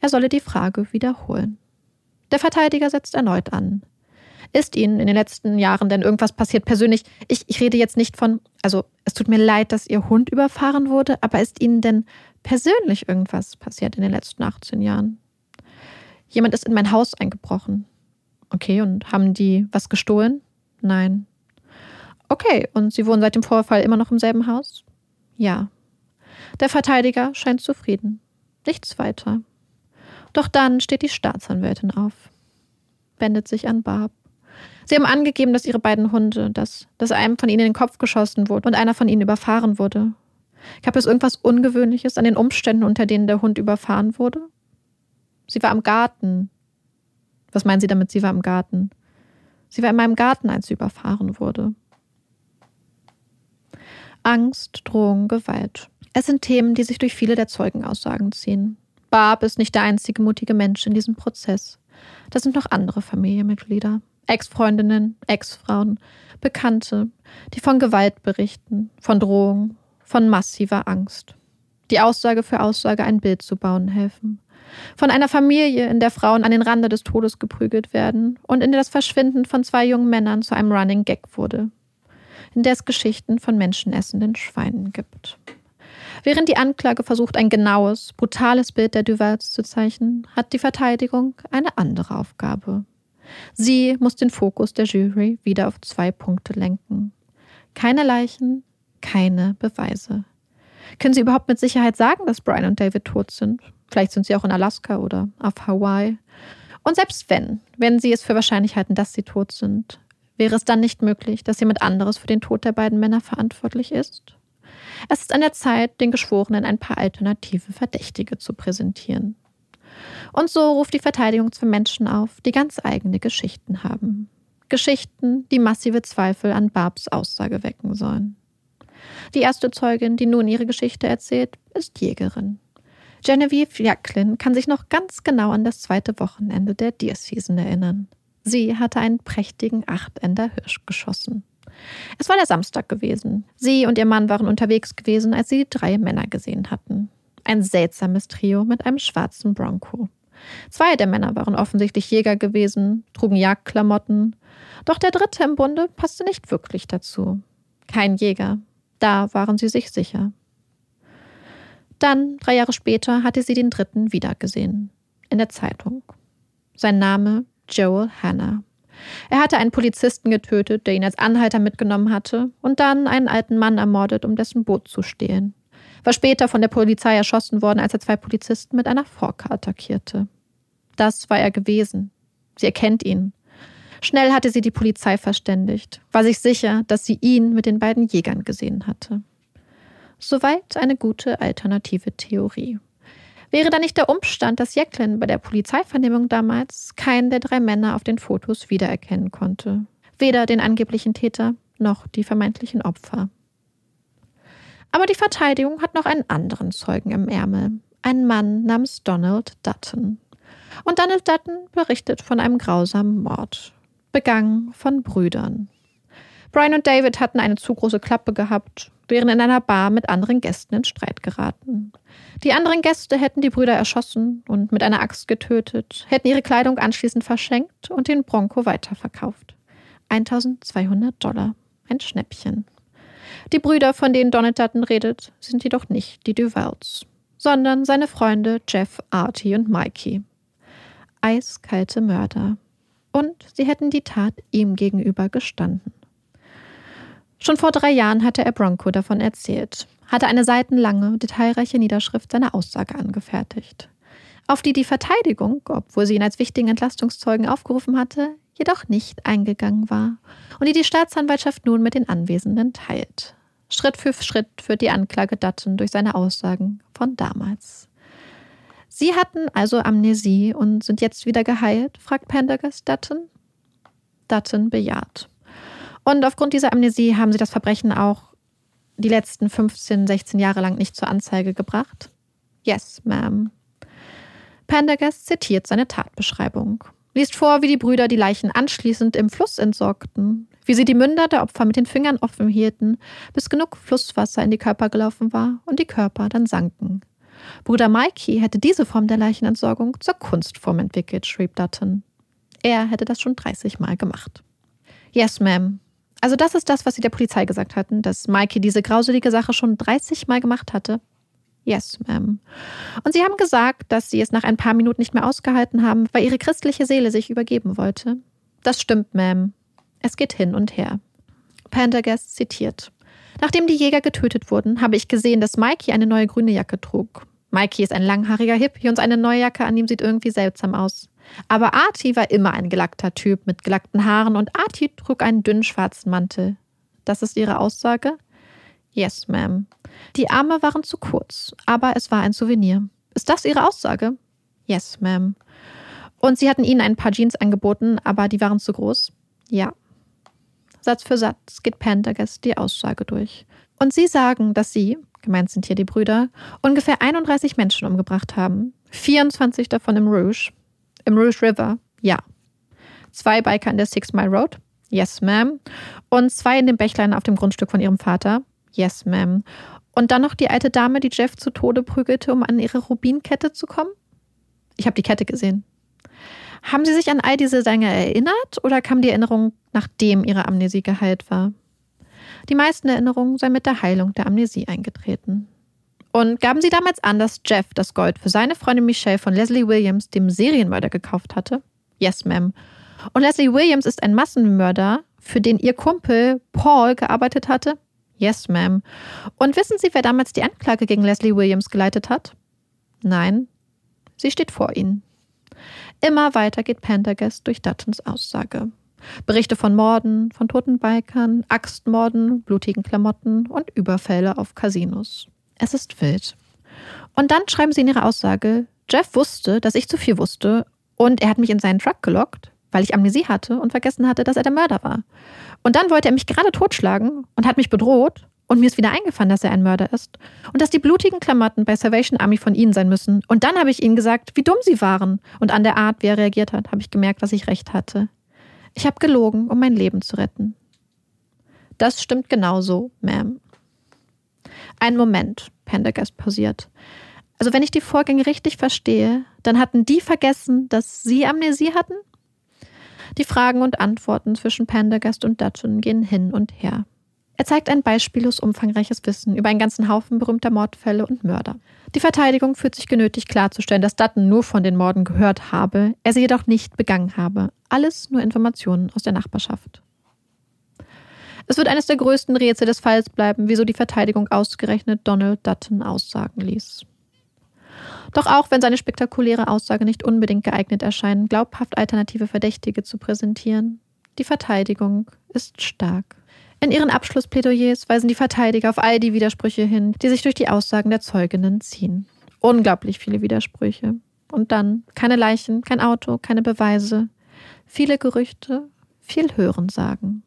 Er solle die Frage wiederholen. Der Verteidiger setzt erneut an. Ist Ihnen in den letzten Jahren denn irgendwas passiert persönlich? Ich, ich rede jetzt nicht von, also es tut mir leid, dass Ihr Hund überfahren wurde, aber ist Ihnen denn persönlich irgendwas passiert in den letzten 18 Jahren? Jemand ist in mein Haus eingebrochen. Okay, und haben die was gestohlen? Nein. Okay, und Sie wohnen seit dem Vorfall immer noch im selben Haus? Ja. Der Verteidiger scheint zufrieden. Nichts weiter. Doch dann steht die Staatsanwältin auf, wendet sich an Barb. Sie haben angegeben, dass ihre beiden Hunde, dass, dass einem von ihnen in den Kopf geschossen wurde und einer von ihnen überfahren wurde. Gab es irgendwas Ungewöhnliches an den Umständen, unter denen der Hund überfahren wurde? Sie war im Garten. Was meinen Sie damit, sie war im Garten? Sie war in meinem Garten, als sie überfahren wurde. Angst, Drohung, Gewalt. Es sind Themen, die sich durch viele der Zeugenaussagen ziehen. Barb ist nicht der einzige mutige Mensch in diesem Prozess. Das sind noch andere Familienmitglieder. Ex-Freundinnen, Ex-Frauen, Bekannte, die von Gewalt berichten, von Drohung, von massiver Angst. Die Aussage für Aussage ein Bild zu bauen helfen. Von einer Familie, in der Frauen an den Rande des Todes geprügelt werden und in der das Verschwinden von zwei jungen Männern zu einem Running Gag wurde in der es Geschichten von menschenessenden Schweinen gibt. Während die Anklage versucht, ein genaues, brutales Bild der Duvals zu zeichnen, hat die Verteidigung eine andere Aufgabe. Sie muss den Fokus der Jury wieder auf zwei Punkte lenken. Keine Leichen, keine Beweise. Können Sie überhaupt mit Sicherheit sagen, dass Brian und David tot sind? Vielleicht sind sie auch in Alaska oder auf Hawaii. Und selbst wenn, wenn Sie es für wahrscheinlich halten, dass sie tot sind, Wäre es dann nicht möglich, dass jemand anderes für den Tod der beiden Männer verantwortlich ist? Es ist an der Zeit, den Geschworenen ein paar alternative Verdächtige zu präsentieren. Und so ruft die Verteidigung zu Menschen auf, die ganz eigene Geschichten haben. Geschichten, die massive Zweifel an Barbs Aussage wecken sollen. Die erste Zeugin, die nun ihre Geschichte erzählt, ist Jägerin. Genevieve Jacqueline kann sich noch ganz genau an das zweite Wochenende der Deer Season erinnern. Sie hatte einen prächtigen Achtender Hirsch geschossen. Es war der Samstag gewesen. Sie und ihr Mann waren unterwegs gewesen, als sie die drei Männer gesehen hatten. Ein seltsames Trio mit einem schwarzen Bronco. Zwei der Männer waren offensichtlich Jäger gewesen, trugen Jagdklamotten, doch der dritte im Bunde passte nicht wirklich dazu. Kein Jäger. Da waren sie sich sicher. Dann, drei Jahre später, hatte sie den dritten wiedergesehen. In der Zeitung. Sein Name Joel Hanna. Er hatte einen Polizisten getötet, der ihn als Anhalter mitgenommen hatte, und dann einen alten Mann ermordet, um dessen Boot zu stehlen. War später von der Polizei erschossen worden, als er zwei Polizisten mit einer Forke attackierte. Das war er gewesen. Sie erkennt ihn. Schnell hatte sie die Polizei verständigt, war sich sicher, dass sie ihn mit den beiden Jägern gesehen hatte. Soweit eine gute alternative Theorie. Wäre da nicht der Umstand, dass Jacqueline bei der Polizeivernehmung damals keinen der drei Männer auf den Fotos wiedererkennen konnte? Weder den angeblichen Täter noch die vermeintlichen Opfer. Aber die Verteidigung hat noch einen anderen Zeugen im Ärmel. Einen Mann namens Donald Dutton. Und Donald Dutton berichtet von einem grausamen Mord. Begangen von Brüdern. Brian und David hatten eine zu große Klappe gehabt, wären in einer Bar mit anderen Gästen in Streit geraten. Die anderen Gäste hätten die Brüder erschossen und mit einer Axt getötet, hätten ihre Kleidung anschließend verschenkt und den Bronco weiterverkauft. 1200 Dollar. Ein Schnäppchen. Die Brüder, von denen Donald Dutton redet, sind jedoch nicht die Duvals, sondern seine Freunde Jeff, Artie und Mikey. Eiskalte Mörder. Und sie hätten die Tat ihm gegenüber gestanden. Schon vor drei Jahren hatte er Bronco davon erzählt, hatte eine seitenlange, detailreiche Niederschrift seiner Aussage angefertigt, auf die die Verteidigung, obwohl sie ihn als wichtigen Entlastungszeugen aufgerufen hatte, jedoch nicht eingegangen war und die die Staatsanwaltschaft nun mit den Anwesenden teilt. Schritt für Schritt führt die Anklage Dutton durch seine Aussagen von damals. Sie hatten also Amnesie und sind jetzt wieder geheilt? fragt Pendergast Dutton. Dutton bejaht. Und aufgrund dieser Amnesie haben sie das Verbrechen auch die letzten 15, 16 Jahre lang nicht zur Anzeige gebracht? Yes, ma'am. Pendergast zitiert seine Tatbeschreibung liest vor, wie die Brüder die Leichen anschließend im Fluss entsorgten, wie sie die Münder der Opfer mit den Fingern offen hielten, bis genug Flusswasser in die Körper gelaufen war und die Körper dann sanken. Bruder Mikey hätte diese Form der Leichenentsorgung zur Kunstform entwickelt, schrieb Dutton. Er hätte das schon 30 Mal gemacht. Yes, ma'am. Also das ist das, was sie der Polizei gesagt hatten, dass Mikey diese grauselige Sache schon 30 Mal gemacht hatte. Yes, ma'am. Und sie haben gesagt, dass sie es nach ein paar Minuten nicht mehr ausgehalten haben, weil ihre christliche Seele sich übergeben wollte. Das stimmt, ma'am. Es geht hin und her. Pendergast zitiert. Nachdem die Jäger getötet wurden, habe ich gesehen, dass Mikey eine neue grüne Jacke trug. Mikey ist ein langhaariger Hippie und seine neue Jacke an ihm sieht irgendwie seltsam aus. Aber Artie war immer ein gelackter Typ mit gelackten Haaren und Artie trug einen dünnen schwarzen Mantel. Das ist ihre Aussage? Yes, ma'am. Die Arme waren zu kurz, aber es war ein Souvenir. Ist das Ihre Aussage? Yes, ma'am. Und Sie hatten Ihnen ein paar Jeans angeboten, aber die waren zu groß? Ja. Satz für Satz geht Pendergast die Aussage durch. Und Sie sagen, dass Sie, gemeint sind hier die Brüder, ungefähr 31 Menschen umgebracht haben. 24 davon im Rouge. Im Rouge River? Ja. Zwei Biker in der Six Mile Road? Yes, ma'am. Und zwei in dem Bächlein auf dem Grundstück von Ihrem Vater? Yes, ma'am. Und dann noch die alte Dame, die Jeff zu Tode prügelte, um an ihre Rubinkette zu kommen? Ich habe die Kette gesehen. Haben Sie sich an all diese Dinge erinnert oder kam die Erinnerung, nachdem Ihre Amnesie geheilt war? Die meisten Erinnerungen seien mit der Heilung der Amnesie eingetreten. Und gaben Sie damals an, dass Jeff das Gold für seine Freundin Michelle von Leslie Williams, dem Serienmörder, gekauft hatte? Yes, ma'am. Und Leslie Williams ist ein Massenmörder, für den Ihr Kumpel Paul gearbeitet hatte? Yes, ma'am. Und wissen Sie, wer damals die Anklage gegen Leslie Williams geleitet hat? Nein. Sie steht vor Ihnen. Immer weiter geht Pendergast durch Duttons Aussage. Berichte von Morden, von toten Bikern, Axtmorden, blutigen Klamotten und Überfälle auf Casinos. Es ist wild. Und dann schreiben sie in ihrer Aussage, Jeff wusste, dass ich zu viel wusste und er hat mich in seinen Truck gelockt, weil ich Amnesie hatte und vergessen hatte, dass er der Mörder war. Und dann wollte er mich gerade totschlagen und hat mich bedroht. Und mir ist wieder eingefallen, dass er ein Mörder ist. Und dass die blutigen Klamotten bei Salvation Army von ihnen sein müssen. Und dann habe ich ihnen gesagt, wie dumm sie waren. Und an der Art, wie er reagiert hat, habe ich gemerkt, dass ich recht hatte. Ich habe gelogen, um mein Leben zu retten. Das stimmt genauso, Ma'am. Ein Moment, Pendergast pausiert. Also wenn ich die Vorgänge richtig verstehe, dann hatten die vergessen, dass sie Amnesie hatten? Die Fragen und Antworten zwischen Pendergast und Dutton gehen hin und her. Er zeigt ein beispiellos umfangreiches Wissen über einen ganzen Haufen berühmter Mordfälle und Mörder. Die Verteidigung fühlt sich genötigt klarzustellen, dass Dutton nur von den Morden gehört habe, er sie jedoch nicht begangen habe. Alles nur Informationen aus der Nachbarschaft. Es wird eines der größten Rätsel des Falls bleiben, wieso die Verteidigung ausgerechnet Donald Dutton aussagen ließ. Doch auch wenn seine spektakuläre Aussage nicht unbedingt geeignet erscheint, glaubhaft alternative Verdächtige zu präsentieren, die Verteidigung ist stark. In ihren Abschlussplädoyers weisen die Verteidiger auf all die Widersprüche hin, die sich durch die Aussagen der Zeuginnen ziehen. Unglaublich viele Widersprüche. Und dann keine Leichen, kein Auto, keine Beweise, viele Gerüchte, viel Hörensagen.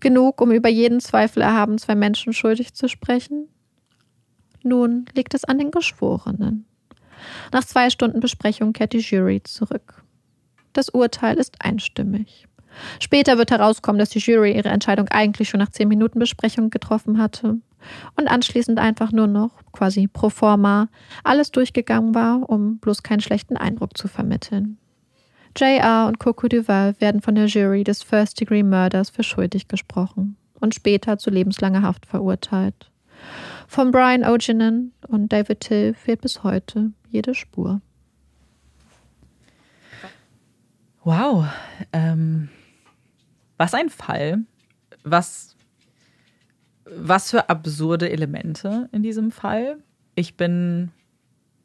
Genug, um über jeden Zweifel erhaben zwei Menschen schuldig zu sprechen? Nun liegt es an den Geschworenen. Nach zwei Stunden Besprechung kehrt die Jury zurück. Das Urteil ist einstimmig. Später wird herauskommen, dass die Jury ihre Entscheidung eigentlich schon nach zehn Minuten Besprechung getroffen hatte und anschließend einfach nur noch quasi pro forma alles durchgegangen war, um bloß keinen schlechten Eindruck zu vermitteln. J.R. und Coco Duval werden von der Jury des First Degree Murders für schuldig gesprochen und später zu lebenslanger Haft verurteilt. Von Brian Oginen und David Till fehlt bis heute jede Spur. Wow, ähm, was ein Fall. Was, was für absurde Elemente in diesem Fall. Ich bin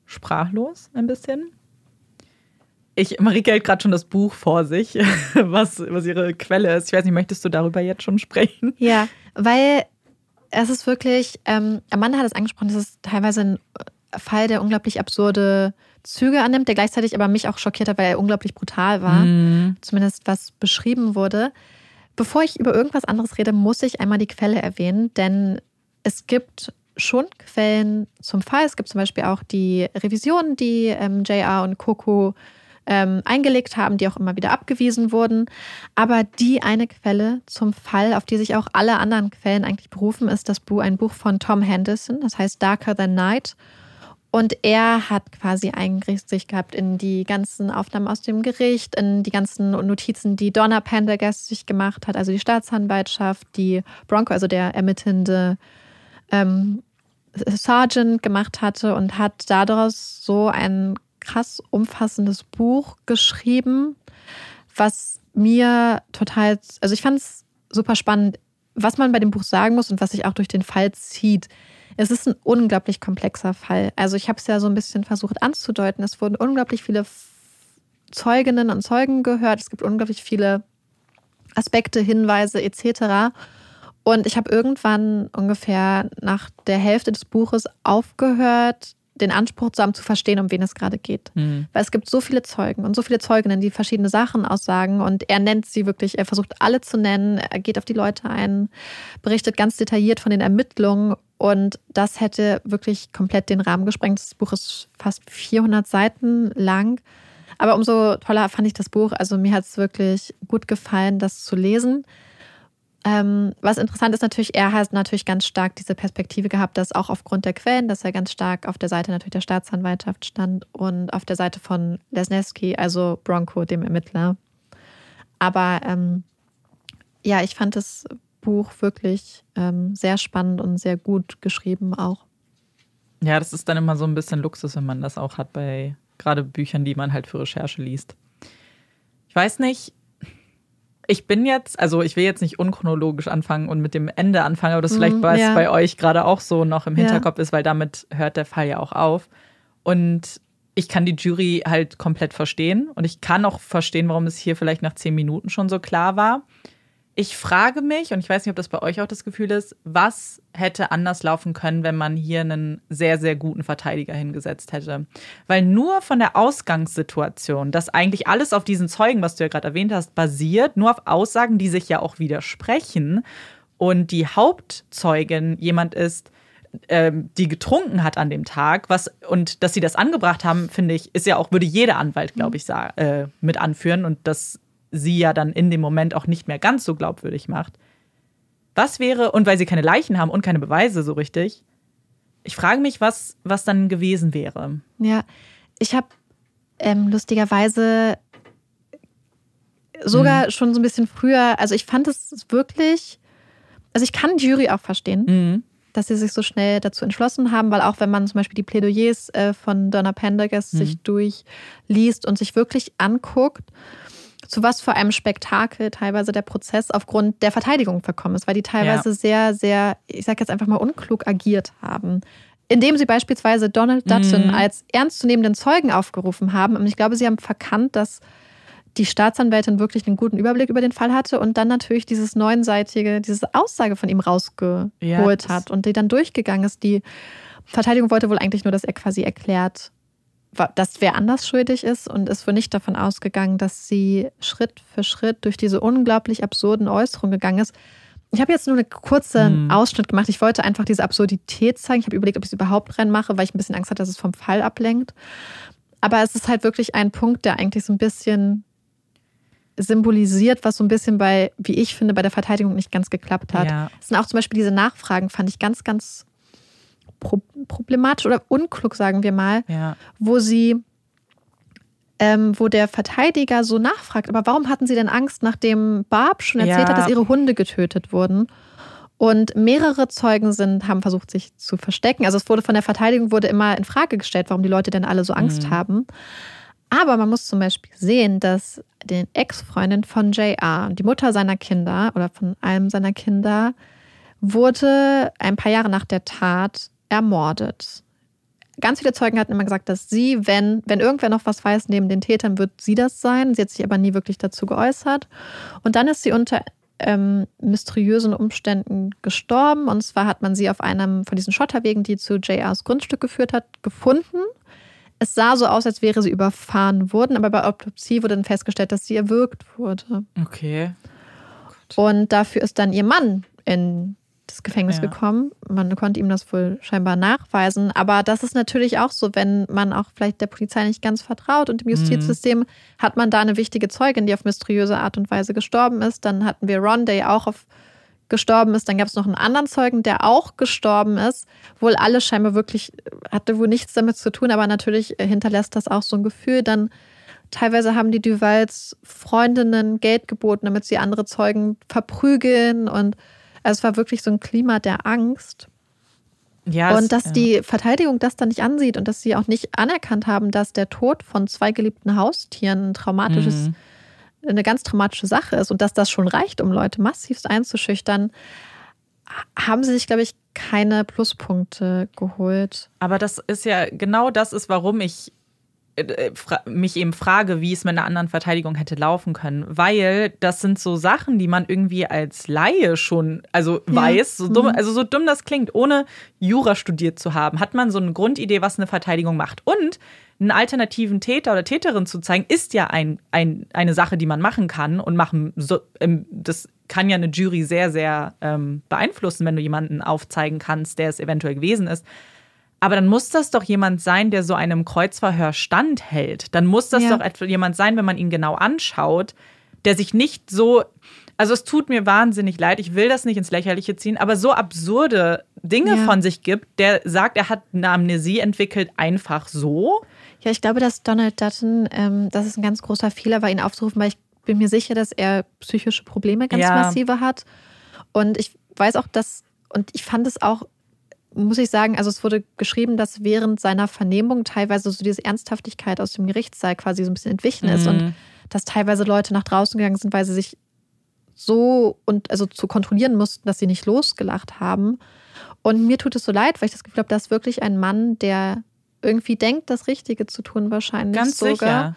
sprachlos ein bisschen. Ich, Marike hält gerade schon das Buch vor sich, was, was ihre Quelle ist. Ich weiß nicht, möchtest du darüber jetzt schon sprechen? Ja, weil es ist wirklich, ähm, Amanda hat es angesprochen, das ist teilweise ein Fall, der unglaublich absurde Züge annimmt, der gleichzeitig aber mich auch schockiert hat, weil er unglaublich brutal war. Mhm. Zumindest was beschrieben wurde. Bevor ich über irgendwas anderes rede, muss ich einmal die Quelle erwähnen, denn es gibt schon Quellen zum Fall. Es gibt zum Beispiel auch die Revisionen, die ähm, JR und Coco ähm, eingelegt haben, die auch immer wieder abgewiesen wurden. Aber die eine Quelle zum Fall, auf die sich auch alle anderen Quellen eigentlich berufen, ist das Buch, ein Buch von Tom Henderson, das heißt Darker Than Night. Und er hat quasi Eingriff gehabt in die ganzen Aufnahmen aus dem Gericht, in die ganzen Notizen, die Donna Pendergast sich gemacht hat, also die Staatsanwaltschaft, die Bronco, also der ermittelnde ähm, Sergeant gemacht hatte und hat daraus so ein krass umfassendes Buch geschrieben, was mir total, also ich fand es super spannend, was man bei dem Buch sagen muss und was sich auch durch den Fall zieht es ist ein unglaublich komplexer Fall. Also ich habe es ja so ein bisschen versucht anzudeuten. Es wurden unglaublich viele Zeuginnen und Zeugen gehört. Es gibt unglaublich viele Aspekte, Hinweise etc. Und ich habe irgendwann ungefähr nach der Hälfte des Buches aufgehört, den Anspruch zu haben, zu verstehen, um wen es gerade geht. Mhm. Weil es gibt so viele Zeugen und so viele Zeuginnen, die verschiedene Sachen aussagen und er nennt sie wirklich, er versucht alle zu nennen, er geht auf die Leute ein, berichtet ganz detailliert von den Ermittlungen und das hätte wirklich komplett den Rahmen gesprengt. Das Buch ist fast 400 Seiten lang. Aber umso toller fand ich das Buch. Also mir hat es wirklich gut gefallen, das zu lesen. Ähm, was interessant ist natürlich, er hat natürlich ganz stark diese Perspektive gehabt, dass auch aufgrund der Quellen, dass er ganz stark auf der Seite natürlich der Staatsanwaltschaft stand und auf der Seite von Lesneski, also Bronco, dem Ermittler. Aber ähm, ja, ich fand das Buch wirklich ähm, sehr spannend und sehr gut geschrieben auch. Ja, das ist dann immer so ein bisschen Luxus, wenn man das auch hat bei gerade Büchern, die man halt für Recherche liest. Ich weiß nicht, ich bin jetzt, also ich will jetzt nicht unchronologisch anfangen und mit dem Ende anfangen, aber das mhm, vielleicht was ja. bei euch gerade auch so noch im Hinterkopf ja. ist, weil damit hört der Fall ja auch auf. Und ich kann die Jury halt komplett verstehen und ich kann auch verstehen, warum es hier vielleicht nach zehn Minuten schon so klar war. Ich frage mich, und ich weiß nicht, ob das bei euch auch das Gefühl ist, was hätte anders laufen können, wenn man hier einen sehr, sehr guten Verteidiger hingesetzt hätte. Weil nur von der Ausgangssituation, dass eigentlich alles auf diesen Zeugen, was du ja gerade erwähnt hast, basiert, nur auf Aussagen, die sich ja auch widersprechen und die Hauptzeugin jemand ist, ähm, die getrunken hat an dem Tag, was und dass sie das angebracht haben, finde ich, ist ja auch würde jeder Anwalt, glaube ich, äh, mit anführen und das sie ja dann in dem Moment auch nicht mehr ganz so glaubwürdig macht. Was wäre, und weil sie keine Leichen haben und keine Beweise so richtig, ich frage mich, was, was dann gewesen wäre. Ja, ich habe ähm, lustigerweise sogar mhm. schon so ein bisschen früher, also ich fand es wirklich, also ich kann die Jury auch verstehen, mhm. dass sie sich so schnell dazu entschlossen haben, weil auch wenn man zum Beispiel die Plädoyers äh, von Donna Pendergast mhm. sich durchliest und sich wirklich anguckt, zu was für einem Spektakel teilweise der Prozess aufgrund der Verteidigung verkommen ist, weil die teilweise ja. sehr, sehr, ich sage jetzt einfach mal unklug agiert haben. Indem sie beispielsweise Donald Dutton mhm. als ernstzunehmenden Zeugen aufgerufen haben. Und ich glaube, sie haben verkannt, dass die Staatsanwältin wirklich einen guten Überblick über den Fall hatte und dann natürlich dieses neunseitige, diese Aussage von ihm rausgeholt ja, hat und die dann durchgegangen ist. Die Verteidigung wollte wohl eigentlich nur, dass er quasi erklärt, dass wer anders schuldig ist und ist wohl nicht davon ausgegangen, dass sie Schritt für Schritt durch diese unglaublich absurden Äußerungen gegangen ist. Ich habe jetzt nur einen kurzen hm. Ausschnitt gemacht. Ich wollte einfach diese Absurdität zeigen. Ich habe überlegt, ob ich es überhaupt reinmache, weil ich ein bisschen Angst hatte, dass es vom Fall ablenkt. Aber es ist halt wirklich ein Punkt, der eigentlich so ein bisschen symbolisiert, was so ein bisschen bei, wie ich finde, bei der Verteidigung nicht ganz geklappt hat. Ja. Es sind auch zum Beispiel diese Nachfragen, fand ich ganz, ganz problematisch oder unklug, sagen wir mal, ja. wo sie, ähm, wo der Verteidiger so nachfragt, aber warum hatten sie denn Angst, nachdem Barb schon erzählt ja. hat, dass ihre Hunde getötet wurden? Und mehrere Zeugen sind, haben versucht, sich zu verstecken. Also es wurde von der Verteidigung wurde immer in Frage gestellt, warum die Leute denn alle so Angst mhm. haben. Aber man muss zum Beispiel sehen, dass die Ex-Freundin von JR, die Mutter seiner Kinder oder von einem seiner Kinder, wurde ein paar Jahre nach der Tat ermordet. Ganz viele Zeugen hatten immer gesagt, dass sie, wenn, wenn irgendwer noch was weiß neben den Tätern, wird sie das sein. Sie hat sich aber nie wirklich dazu geäußert. Und dann ist sie unter ähm, mysteriösen Umständen gestorben. Und zwar hat man sie auf einem von diesen Schotterwegen, die zu JRs Grundstück geführt hat, gefunden. Es sah so aus, als wäre sie überfahren worden, aber bei Autopsie wurde dann festgestellt, dass sie erwürgt wurde. Okay. Und dafür ist dann ihr Mann in Gefängnis ja. gekommen. Man konnte ihm das wohl scheinbar nachweisen. Aber das ist natürlich auch so, wenn man auch vielleicht der Polizei nicht ganz vertraut und im Justizsystem mhm. hat man da eine wichtige Zeugin, die auf mysteriöse Art und Weise gestorben ist. Dann hatten wir Ron, der ja auch auf gestorben ist. Dann gab es noch einen anderen Zeugen, der auch gestorben ist. Wohl alle scheinbar wirklich, hatte wohl nichts damit zu tun, aber natürlich hinterlässt das auch so ein Gefühl. Dann teilweise haben die Duvals Freundinnen Geld geboten, damit sie andere Zeugen verprügeln und also es war wirklich so ein Klima der Angst. Ja, und dass ja. die Verteidigung das dann nicht ansieht und dass sie auch nicht anerkannt haben, dass der Tod von zwei geliebten Haustieren ein traumatisches, mhm. eine ganz traumatische Sache ist und dass das schon reicht, um Leute massivst einzuschüchtern, haben sie sich, glaube ich, keine Pluspunkte geholt. Aber das ist ja genau das ist, warum ich mich eben frage, wie es mit einer anderen Verteidigung hätte laufen können, weil das sind so Sachen, die man irgendwie als Laie schon, also ja. weiß, so dumm, mhm. also so dumm das klingt, ohne Jura studiert zu haben, hat man so eine Grundidee, was eine Verteidigung macht. Und einen alternativen Täter oder Täterin zu zeigen, ist ja ein, ein, eine Sache, die man machen kann und machen, so, ähm, das kann ja eine Jury sehr, sehr ähm, beeinflussen, wenn du jemanden aufzeigen kannst, der es eventuell gewesen ist. Aber dann muss das doch jemand sein, der so einem Kreuzverhör standhält. Dann muss das ja. doch jemand sein, wenn man ihn genau anschaut, der sich nicht so. Also es tut mir wahnsinnig leid, ich will das nicht ins Lächerliche ziehen, aber so absurde Dinge ja. von sich gibt, der sagt, er hat eine Amnesie entwickelt, einfach so. Ja, ich glaube, dass Donald Dutton, ähm, das ist ein ganz großer Fehler war, ihn aufzurufen, weil ich bin mir sicher, dass er psychische Probleme ganz ja. massive hat. Und ich weiß auch, dass, und ich fand es auch muss ich sagen, also es wurde geschrieben, dass während seiner Vernehmung teilweise so diese Ernsthaftigkeit aus dem Gerichtssaal quasi so ein bisschen entwichen ist mhm. und dass teilweise Leute nach draußen gegangen sind, weil sie sich so und also zu kontrollieren mussten, dass sie nicht losgelacht haben. Und mir tut es so leid, weil ich das Gefühl habe, dass wirklich ein Mann, der irgendwie denkt, das Richtige zu tun, wahrscheinlich Ganz sogar. Sicher.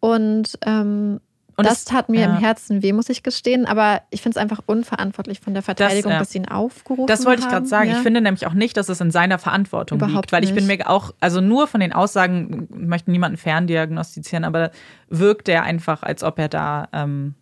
Und ähm, und das tat mir ja. im Herzen weh, muss ich gestehen. Aber ich finde es einfach unverantwortlich von der Verteidigung, das, ja. dass sie ihn aufgerufen haben. Das wollte ich gerade sagen. Ja. Ich finde nämlich auch nicht, dass es in seiner Verantwortung Überhaupt liegt. Weil ich bin mir auch, also nur von den Aussagen, ich möchte niemanden ferndiagnostizieren, aber wirkt er einfach, als ob er da ähm,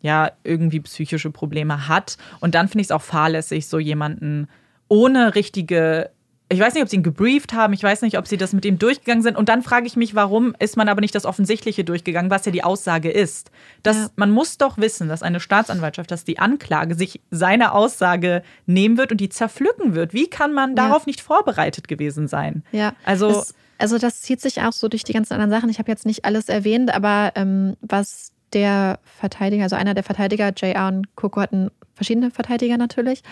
ja irgendwie psychische Probleme hat. Und dann finde ich es auch fahrlässig, so jemanden ohne richtige ich weiß nicht, ob sie ihn gebrieft haben, ich weiß nicht, ob sie das mit ihm durchgegangen sind. Und dann frage ich mich, warum ist man aber nicht das Offensichtliche durchgegangen, was ja die Aussage ist. Dass ja. man muss doch wissen, dass eine Staatsanwaltschaft, dass die Anklage sich seine Aussage nehmen wird und die zerpflücken wird. Wie kann man darauf ja. nicht vorbereitet gewesen sein? Ja. Also. Das, also das zieht sich auch so durch die ganzen anderen Sachen. Ich habe jetzt nicht alles erwähnt, aber ähm, was der Verteidiger, also einer der Verteidiger, J.R. und Coco hatten verschiedene Verteidiger natürlich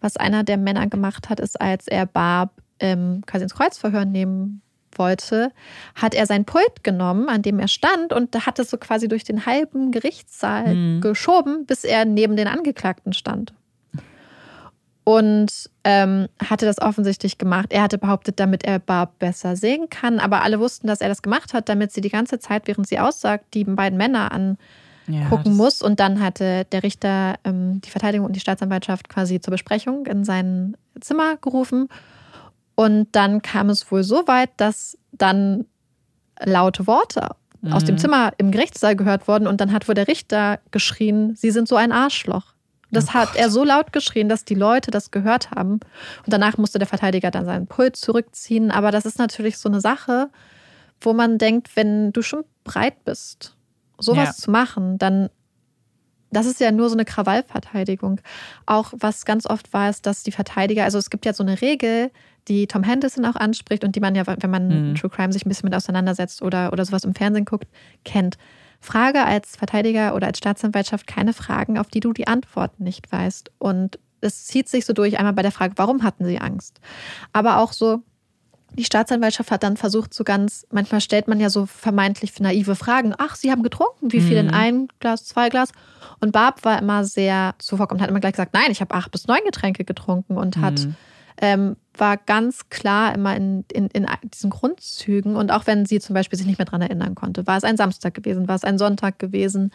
was einer der Männer gemacht hat, ist, als er Barb ähm, quasi ins Kreuzverhör nehmen wollte, hat er sein Pult genommen, an dem er stand und hat es so quasi durch den halben Gerichtssaal mhm. geschoben, bis er neben den Angeklagten stand. und ähm, hatte das offensichtlich gemacht. Er hatte behauptet, damit er Barb besser sehen kann, aber alle wussten, dass er das gemacht hat, damit sie die ganze Zeit, während sie aussagt, die beiden Männer angucken ja, muss. Und dann hatte der Richter ähm, die Verteidigung und die Staatsanwaltschaft quasi zur Besprechung in sein Zimmer gerufen. Und dann kam es wohl so weit, dass dann laute Worte mhm. aus dem mhm. Zimmer im Gerichtssaal gehört wurden und dann hat wohl der Richter geschrien, Sie sind so ein Arschloch. Das oh hat er so laut geschrien, dass die Leute das gehört haben. Und danach musste der Verteidiger dann seinen Puls zurückziehen. Aber das ist natürlich so eine Sache, wo man denkt, wenn du schon breit bist, sowas ja. zu machen, dann das ist ja nur so eine Krawallverteidigung. Auch was ganz oft war, ist, dass die Verteidiger, also es gibt ja so eine Regel, die Tom Henderson auch anspricht und die man ja, wenn man mhm. True Crime sich ein bisschen mit auseinandersetzt oder, oder sowas im Fernsehen guckt, kennt. Frage als Verteidiger oder als Staatsanwaltschaft keine Fragen, auf die du die Antworten nicht weißt. Und es zieht sich so durch, einmal bei der Frage, warum hatten sie Angst? Aber auch so, die Staatsanwaltschaft hat dann versucht, so ganz, manchmal stellt man ja so vermeintlich naive Fragen. Ach, Sie haben getrunken, wie viel in mhm. ein Glas, zwei Glas? Und Barb war immer sehr zuvorkommend, hat immer gleich gesagt, nein, ich habe acht bis neun Getränke getrunken und hat mhm ähm, war ganz klar immer in, in, in diesen Grundzügen. Und auch wenn sie zum Beispiel sich nicht mehr daran erinnern konnte, war es ein Samstag gewesen, war es ein Sonntag gewesen,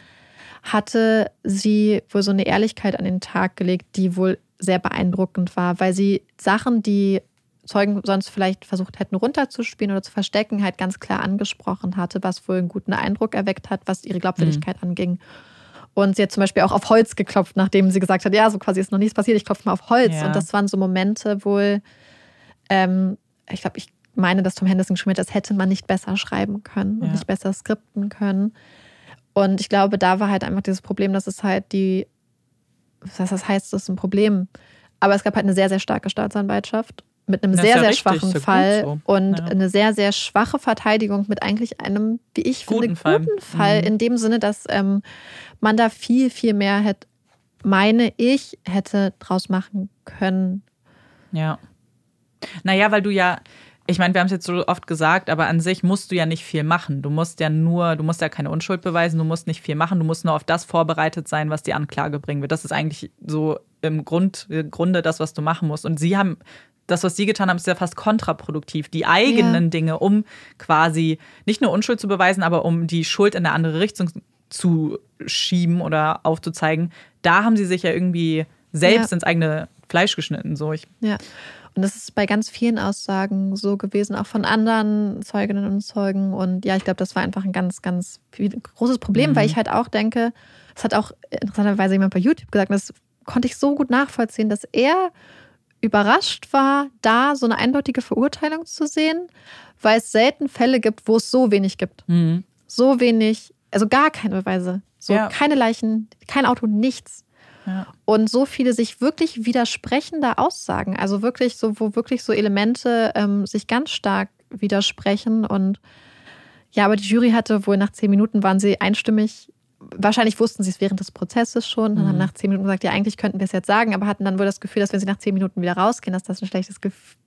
hatte sie wohl so eine Ehrlichkeit an den Tag gelegt, die wohl sehr beeindruckend war, weil sie Sachen, die Zeugen sonst vielleicht versucht hätten runterzuspielen oder zu verstecken, halt ganz klar angesprochen hatte, was wohl einen guten Eindruck erweckt hat, was ihre Glaubwürdigkeit mhm. anging. Und sie hat zum Beispiel auch auf Holz geklopft, nachdem sie gesagt hat, ja, so quasi ist noch nichts passiert, ich klopfe mal auf Holz. Ja. Und das waren so Momente wohl, ähm, ich glaube, ich meine, dass Tom Henderson geschrieben hat, das hätte man nicht besser schreiben können und ja. nicht besser skripten können. Und ich glaube, da war halt einfach dieses Problem, dass es halt die, was das heißt, das ist ein Problem. Aber es gab halt eine sehr, sehr starke Staatsanwaltschaft mit einem sehr, ja sehr richtig, schwachen Fall so. und ja. eine sehr, sehr schwache Verteidigung mit eigentlich einem, wie ich guten finde, Fall. guten Fall. Mhm. In dem Sinne, dass ähm, man da viel, viel mehr hätte, meine ich, hätte draus machen können. Ja. Naja, weil du ja, ich meine, wir haben es jetzt so oft gesagt, aber an sich musst du ja nicht viel machen. Du musst ja nur, du musst ja keine Unschuld beweisen, du musst nicht viel machen, du musst nur auf das vorbereitet sein, was die Anklage bringen wird. Das ist eigentlich so im Grund, Grunde das, was du machen musst. Und sie haben das, was sie getan haben, ist ja fast kontraproduktiv. Die eigenen ja. Dinge, um quasi nicht nur Unschuld zu beweisen, aber um die Schuld in eine andere Richtung zu schieben oder aufzuzeigen, da haben sie sich ja irgendwie selbst ja. ins eigene Fleisch geschnitten. So. Ich ja. Und das ist bei ganz vielen Aussagen so gewesen, auch von anderen Zeuginnen und Zeugen. Und ja, ich glaube, das war einfach ein ganz, ganz großes Problem, mhm. weil ich halt auch denke, das hat auch interessanterweise jemand bei YouTube gesagt, das konnte ich so gut nachvollziehen, dass er überrascht war, da so eine eindeutige Verurteilung zu sehen, weil es selten Fälle gibt, wo es so wenig gibt. Mhm. So wenig, also gar keine Beweise. So ja. keine Leichen, kein Auto, nichts. Ja. Und so viele sich wirklich widersprechende Aussagen, also wirklich so, wo wirklich so Elemente ähm, sich ganz stark widersprechen. Und ja, aber die Jury hatte wohl nach zehn Minuten waren sie einstimmig wahrscheinlich wussten sie es während des Prozesses schon und mhm. haben nach zehn Minuten gesagt, ja, eigentlich könnten wir es jetzt sagen, aber hatten dann wohl das Gefühl, dass wenn sie nach zehn Minuten wieder rausgehen, dass das ein schlechtes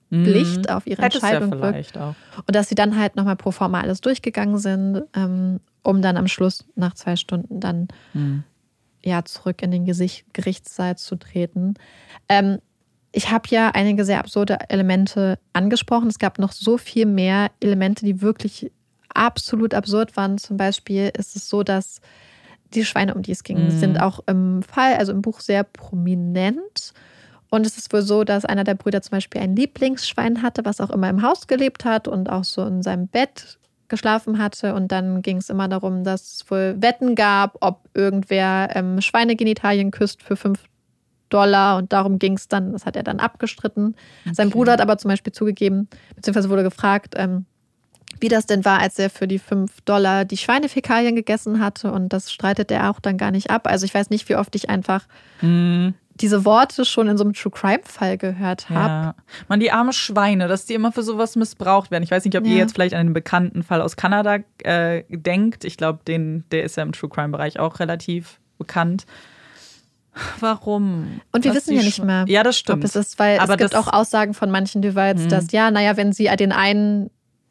mhm. Licht mhm. auf ihre Hättest Entscheidung ja wirkt. Auch. Und dass sie dann halt nochmal pro forma alles durchgegangen sind, ähm, um dann am Schluss nach zwei Stunden dann mhm. ja zurück in den Gesicht, Gerichtssaal zu treten. Ähm, ich habe ja einige sehr absurde Elemente angesprochen. Es gab noch so viel mehr Elemente, die wirklich absolut absurd waren. Zum Beispiel ist es so, dass die Schweine, um die es ging, mhm. sind auch im Fall, also im Buch sehr prominent. Und es ist wohl so, dass einer der Brüder zum Beispiel ein Lieblingsschwein hatte, was auch immer im Haus gelebt hat und auch so in seinem Bett geschlafen hatte. Und dann ging es immer darum, dass es wohl Wetten gab, ob irgendwer ähm, Schweinegenitalien küsst für fünf Dollar. Und darum ging es dann, das hat er dann abgestritten. Okay. Sein Bruder hat aber zum Beispiel zugegeben, beziehungsweise wurde gefragt, ähm, wie das denn war, als er für die 5 Dollar die Schweinefäkalien gegessen hatte. Und das streitet er auch dann gar nicht ab. Also ich weiß nicht, wie oft ich einfach mm. diese Worte schon in so einem True Crime-Fall gehört habe. Ja. Man, die arme Schweine, dass die immer für sowas missbraucht werden. Ich weiß nicht, ob ja. ihr jetzt vielleicht an einen bekannten Fall aus Kanada äh, denkt. Ich glaube, der ist ja im True Crime-Bereich auch relativ bekannt. Warum? Und wir wissen ja nicht mehr. Ja, das stimmt. Ob es ist, weil Aber es gibt auch Aussagen von manchen Devices, mhm. dass ja, naja, wenn sie den einen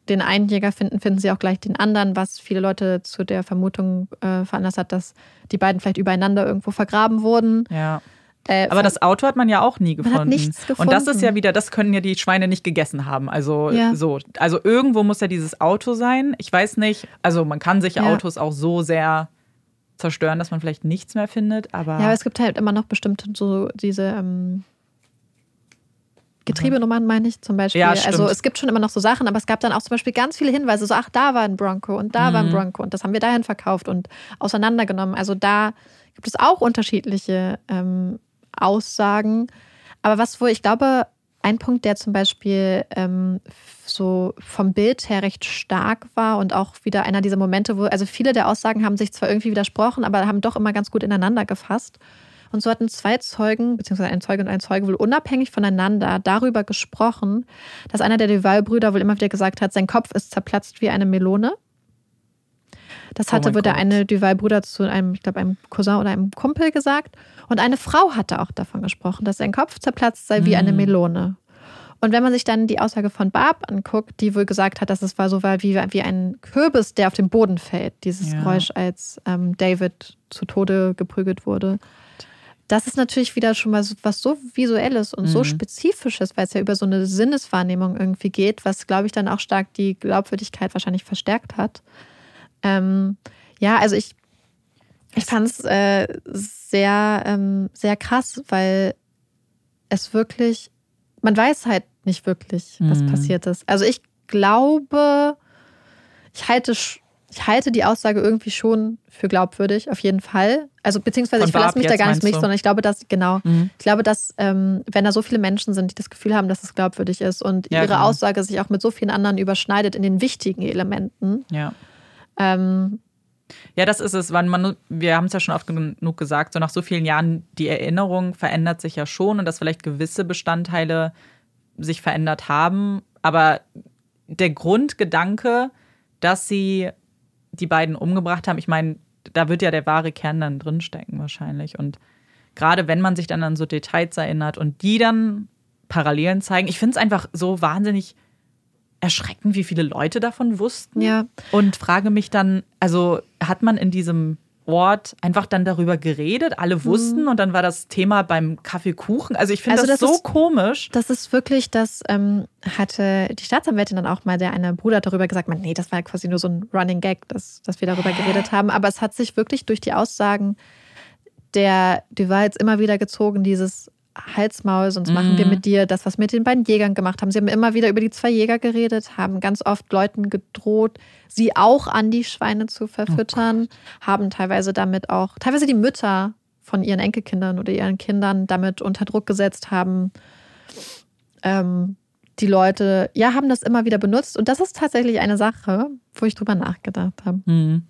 den einen Jäger finden, finden sie auch gleich den anderen, was viele Leute zu der Vermutung äh, veranlasst hat, dass die beiden vielleicht übereinander irgendwo vergraben wurden. Ja. Äh, Aber das Auto hat man ja auch nie hat gefunden. nichts Und das ist gefunden. ja wieder, das können ja die Schweine nicht gegessen haben. Also Ja. so, also irgendwo muss ja dieses Auto sein. Ich weiß nicht. Also man kann sich Ja. Autos auch so sehr zerstören, dass man vielleicht nichts mehr findet. Aber, Ja, aber es gibt halt immer noch bestimmte so diese ähm, Getriebenummern, meine ich zum Beispiel. Ja, also es gibt schon immer noch so Sachen, aber es gab dann auch zum Beispiel ganz viele Hinweise, so ach, da war ein Bronco und da Mhm. war ein Bronco und das haben wir dahin verkauft und auseinandergenommen. Also da gibt es auch unterschiedliche ähm, Aussagen. Aber was, wo ich glaube, ein Punkt, der zum Beispiel ähm, so vom Bild her recht stark war und auch wieder einer dieser Momente, wo, also viele der Aussagen haben sich zwar irgendwie widersprochen, aber haben doch immer ganz gut ineinander gefasst. Und so hatten zwei Zeugen, beziehungsweise ein Zeuge und ein Zeuge wohl unabhängig voneinander darüber gesprochen, dass einer der Duval-Brüder wohl immer wieder gesagt hat, sein Kopf ist zerplatzt wie eine Melone. Das Oh hatte mein wohl der Gott. eine Duval-Bruder zu einem, ich glaube, einem Cousin oder einem Kumpel gesagt. Und eine Frau hatte auch davon gesprochen, dass sein Kopf zerplatzt sei wie eine Mhm. Melone. Und wenn man sich dann die Aussage von Barb anguckt, die wohl gesagt hat, dass es war so war wie, wie ein Kürbis, der auf den Boden fällt, dieses Ja. Geräusch, als ähm, David zu Tode geprügelt wurde. Das ist natürlich wieder schon mal so, was so Visuelles und so Mhm. Spezifisches, weil es ja über so eine Sinneswahrnehmung irgendwie geht, was, glaube ich, dann auch stark die Glaubwürdigkeit wahrscheinlich verstärkt hat. Ähm, ja, also ich, ich fand es äh, sehr, ähm, sehr krass, weil es wirklich, man weiß halt nicht wirklich, was Mhm. passiert ist. Also ich glaube, ich halte, ich halte die Aussage irgendwie schon für glaubwürdig, auf jeden Fall. Also beziehungsweise Von ich verlasse mich da gar nicht mich, sondern ich glaube, dass, genau, Mhm. ich glaube, dass ähm, wenn da so viele Menschen sind, die das Gefühl haben, dass es glaubwürdig ist und Ja, ihre genau. Aussage sich auch mit so vielen anderen überschneidet in den wichtigen Elementen, Ja. ähm, Ja, das ist es. Man, wir haben es ja schon oft genug gesagt, so nach so vielen Jahren, die Erinnerung verändert sich ja schon und dass vielleicht gewisse Bestandteile sich verändert haben. Aber der Grundgedanke, dass sie die beiden umgebracht haben, ich meine, da wird ja der wahre Kern dann drinstecken wahrscheinlich. Und gerade wenn man sich dann an so Details erinnert und die dann Parallelen zeigen, ich finde es einfach so wahnsinnig erschreckend, wie viele Leute davon wussten. Ja. Und frage mich dann, also hat man in diesem Ort einfach dann darüber geredet, alle wussten und dann war das Thema beim Kaffeekuchen. Also ich finde Also das, das so ist- komisch. Das ist wirklich, das ähm, hatte die Staatsanwältin dann auch mal, der eine Bruder darüber gesagt, man, nee, das war quasi nur so ein Running Gag, dass, dass wir darüber geredet haben. Aber es hat sich wirklich durch die Aussagen der Duvals immer wieder gezogen, dieses Halsmaul, sonst machen wir Mhm. mit dir das, was wir mit den beiden Jägern gemacht haben. Sie haben immer wieder über die zwei Jäger geredet, haben ganz oft Leuten gedroht, sie auch an die Schweine zu verfüttern, haben teilweise damit auch, teilweise die Mütter von ihren Enkelkindern oder ihren Kindern damit unter Druck gesetzt haben, ähm, die Leute, ja, haben das immer wieder benutzt. Und das ist tatsächlich eine Sache, wo ich drüber nachgedacht habe. Hm.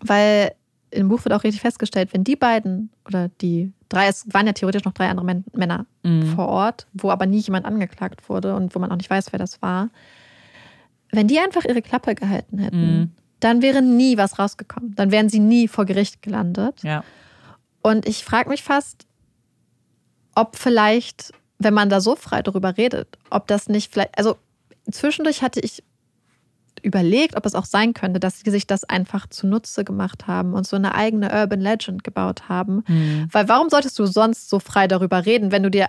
Weil im Buch wird auch richtig festgestellt, wenn die beiden oder die drei, es waren ja theoretisch noch drei andere Män Männer Mhm. vor Ort, wo aber nie jemand angeklagt wurde und wo man auch nicht weiß, wer das war. Wenn die einfach ihre Klappe gehalten hätten, Mhm. dann wäre nie was rausgekommen. Dann wären sie nie vor Gericht gelandet. Ja. Und ich frage mich fast, ob vielleicht, wenn man da so frei darüber redet, ob das nicht vielleicht, also zwischendurch hatte ich überlegt, ob es auch sein könnte, dass sie sich das einfach zunutze gemacht haben und so eine eigene Urban Legend gebaut haben. Hm. Weil warum solltest du sonst so frei darüber reden, wenn du dir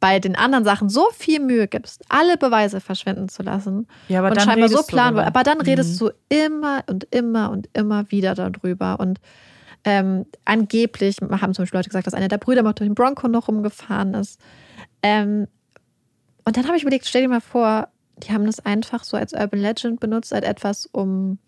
bei den anderen Sachen so viel Mühe gibst, alle Beweise verschwinden zu lassen Ja, aber und dann scheinbar so darüber. Aber dann redest Mhm. du immer und immer und immer wieder darüber. Und ähm, angeblich haben zum Beispiel Leute gesagt, dass einer der Brüder mal durch den Bronco noch rumgefahren ist. Ähm, und dann habe ich überlegt, stell dir mal vor, die haben das einfach so als Urban Legend benutzt, als etwas, um,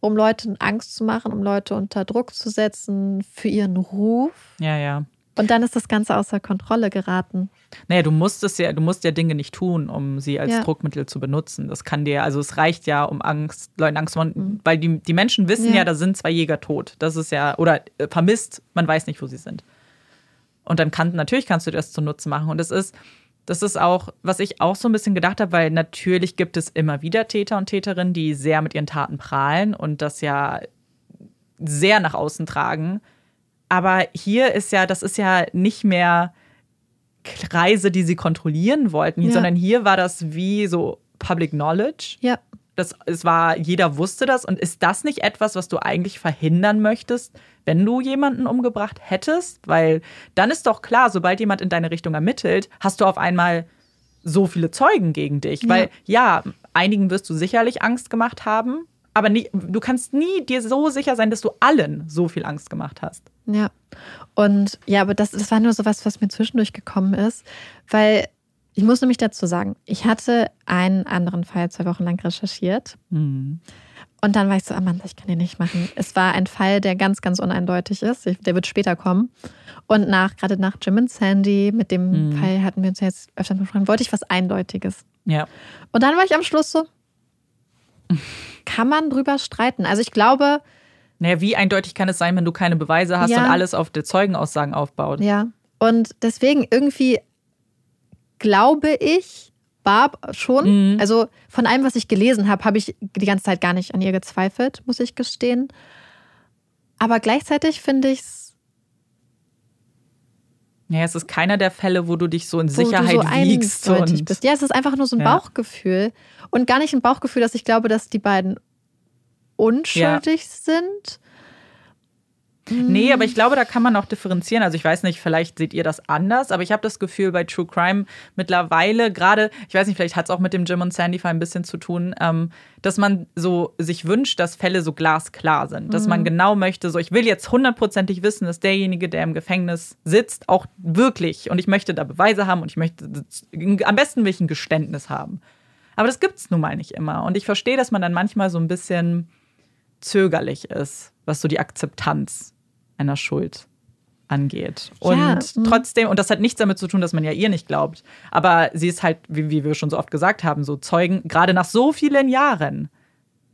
um Leuten Angst zu machen, um Leute unter Druck zu setzen für ihren Ruf. Ja, ja. Und dann ist das Ganze außer Kontrolle geraten. Naja, du musst es ja, du musst ja Dinge nicht tun, um sie als Ja. Druckmittel zu benutzen. Das kann dir, also es reicht ja, um Angst, Leuten Angst zu machen, Mhm. weil die, die Menschen wissen ja. Ja. da sind zwei Jäger tot. Das ist ja, oder äh, vermisst, man weiß nicht, wo sie sind. Und dann kann, natürlich kannst du das zunutze machen. Und es ist, das ist auch, was ich auch so ein bisschen gedacht habe, weil natürlich gibt es immer wieder Täter und Täterinnen, die sehr mit ihren Taten prahlen und das ja sehr nach außen tragen. Aber hier ist ja, das ist ja nicht mehr Kreise, die sie kontrollieren wollten, Ja. sondern hier war das wie so Public Knowledge. Ja. Das, es war, jeder wusste das. Und ist das nicht etwas, was du eigentlich verhindern möchtest, wenn du jemanden umgebracht hättest? Weil dann ist doch klar, sobald jemand in deine Richtung ermittelt, hast du auf einmal so viele Zeugen gegen dich. Ja. Weil ja, einigen wirst du sicherlich Angst gemacht haben, aber nie, du kannst nie dir so sicher sein, dass du allen so viel Angst gemacht hast. Ja. Und ja, aber das, das war nur so was, was mir zwischendurch gekommen ist, weil ich muss nämlich dazu sagen, ich hatte einen anderen Fall zwei Wochen lang recherchiert. Mhm. Und dann war ich so, Amanda, ich kann den nicht machen. Es war ein Fall, der ganz, ganz uneindeutig ist. Der wird später kommen. Und nach, gerade nach Jim und Sandy, mit dem mhm. Fall hatten wir uns jetzt öfter besprochen, wollte ich was Eindeutiges. Ja. Und dann war ich am Schluss so, kann man drüber streiten? Also ich glaube. Naja, wie eindeutig kann es sein, wenn du keine Beweise hast ja. und alles auf der Zeugenaussagen aufbaut? Ja. Und deswegen irgendwie glaube ich, Barb schon. Mhm. Also von allem, was ich gelesen habe, habe ich die ganze Zeit gar nicht an ihr gezweifelt, muss ich gestehen. Aber gleichzeitig finde ich es. Ja, es ist keiner der Fälle, wo du dich so in Sicherheit so wiegst. Und bist. Ja, es ist einfach nur so ein ja. Bauchgefühl. Und gar nicht ein Bauchgefühl, dass ich glaube, dass die beiden unschuldig ja. sind. Nee, aber ich glaube, da kann man auch differenzieren. Also ich weiß nicht, vielleicht seht ihr das anders, aber ich habe das Gefühl bei True Crime mittlerweile, gerade, ich weiß nicht, vielleicht hat es auch mit dem Jim und Sandy Fall ein bisschen zu tun, ähm, dass man so sich wünscht, dass Fälle so glasklar sind. Dass mhm. man genau möchte, so ich will jetzt hundertprozentig wissen, dass derjenige, der im Gefängnis sitzt, auch wirklich, und ich möchte da Beweise haben und ich möchte, am besten will ich ein Geständnis haben. Aber das gibt es nun mal nicht immer. Und ich verstehe, dass man dann manchmal so ein bisschen zögerlich ist, was so die Akzeptanz einer Schuld angeht. Und ja. Mhm. trotzdem, und das hat nichts damit zu tun, dass man ja ihr nicht glaubt, aber sie ist halt, wie, wie wir schon so oft gesagt haben, so Zeugen, gerade nach so vielen Jahren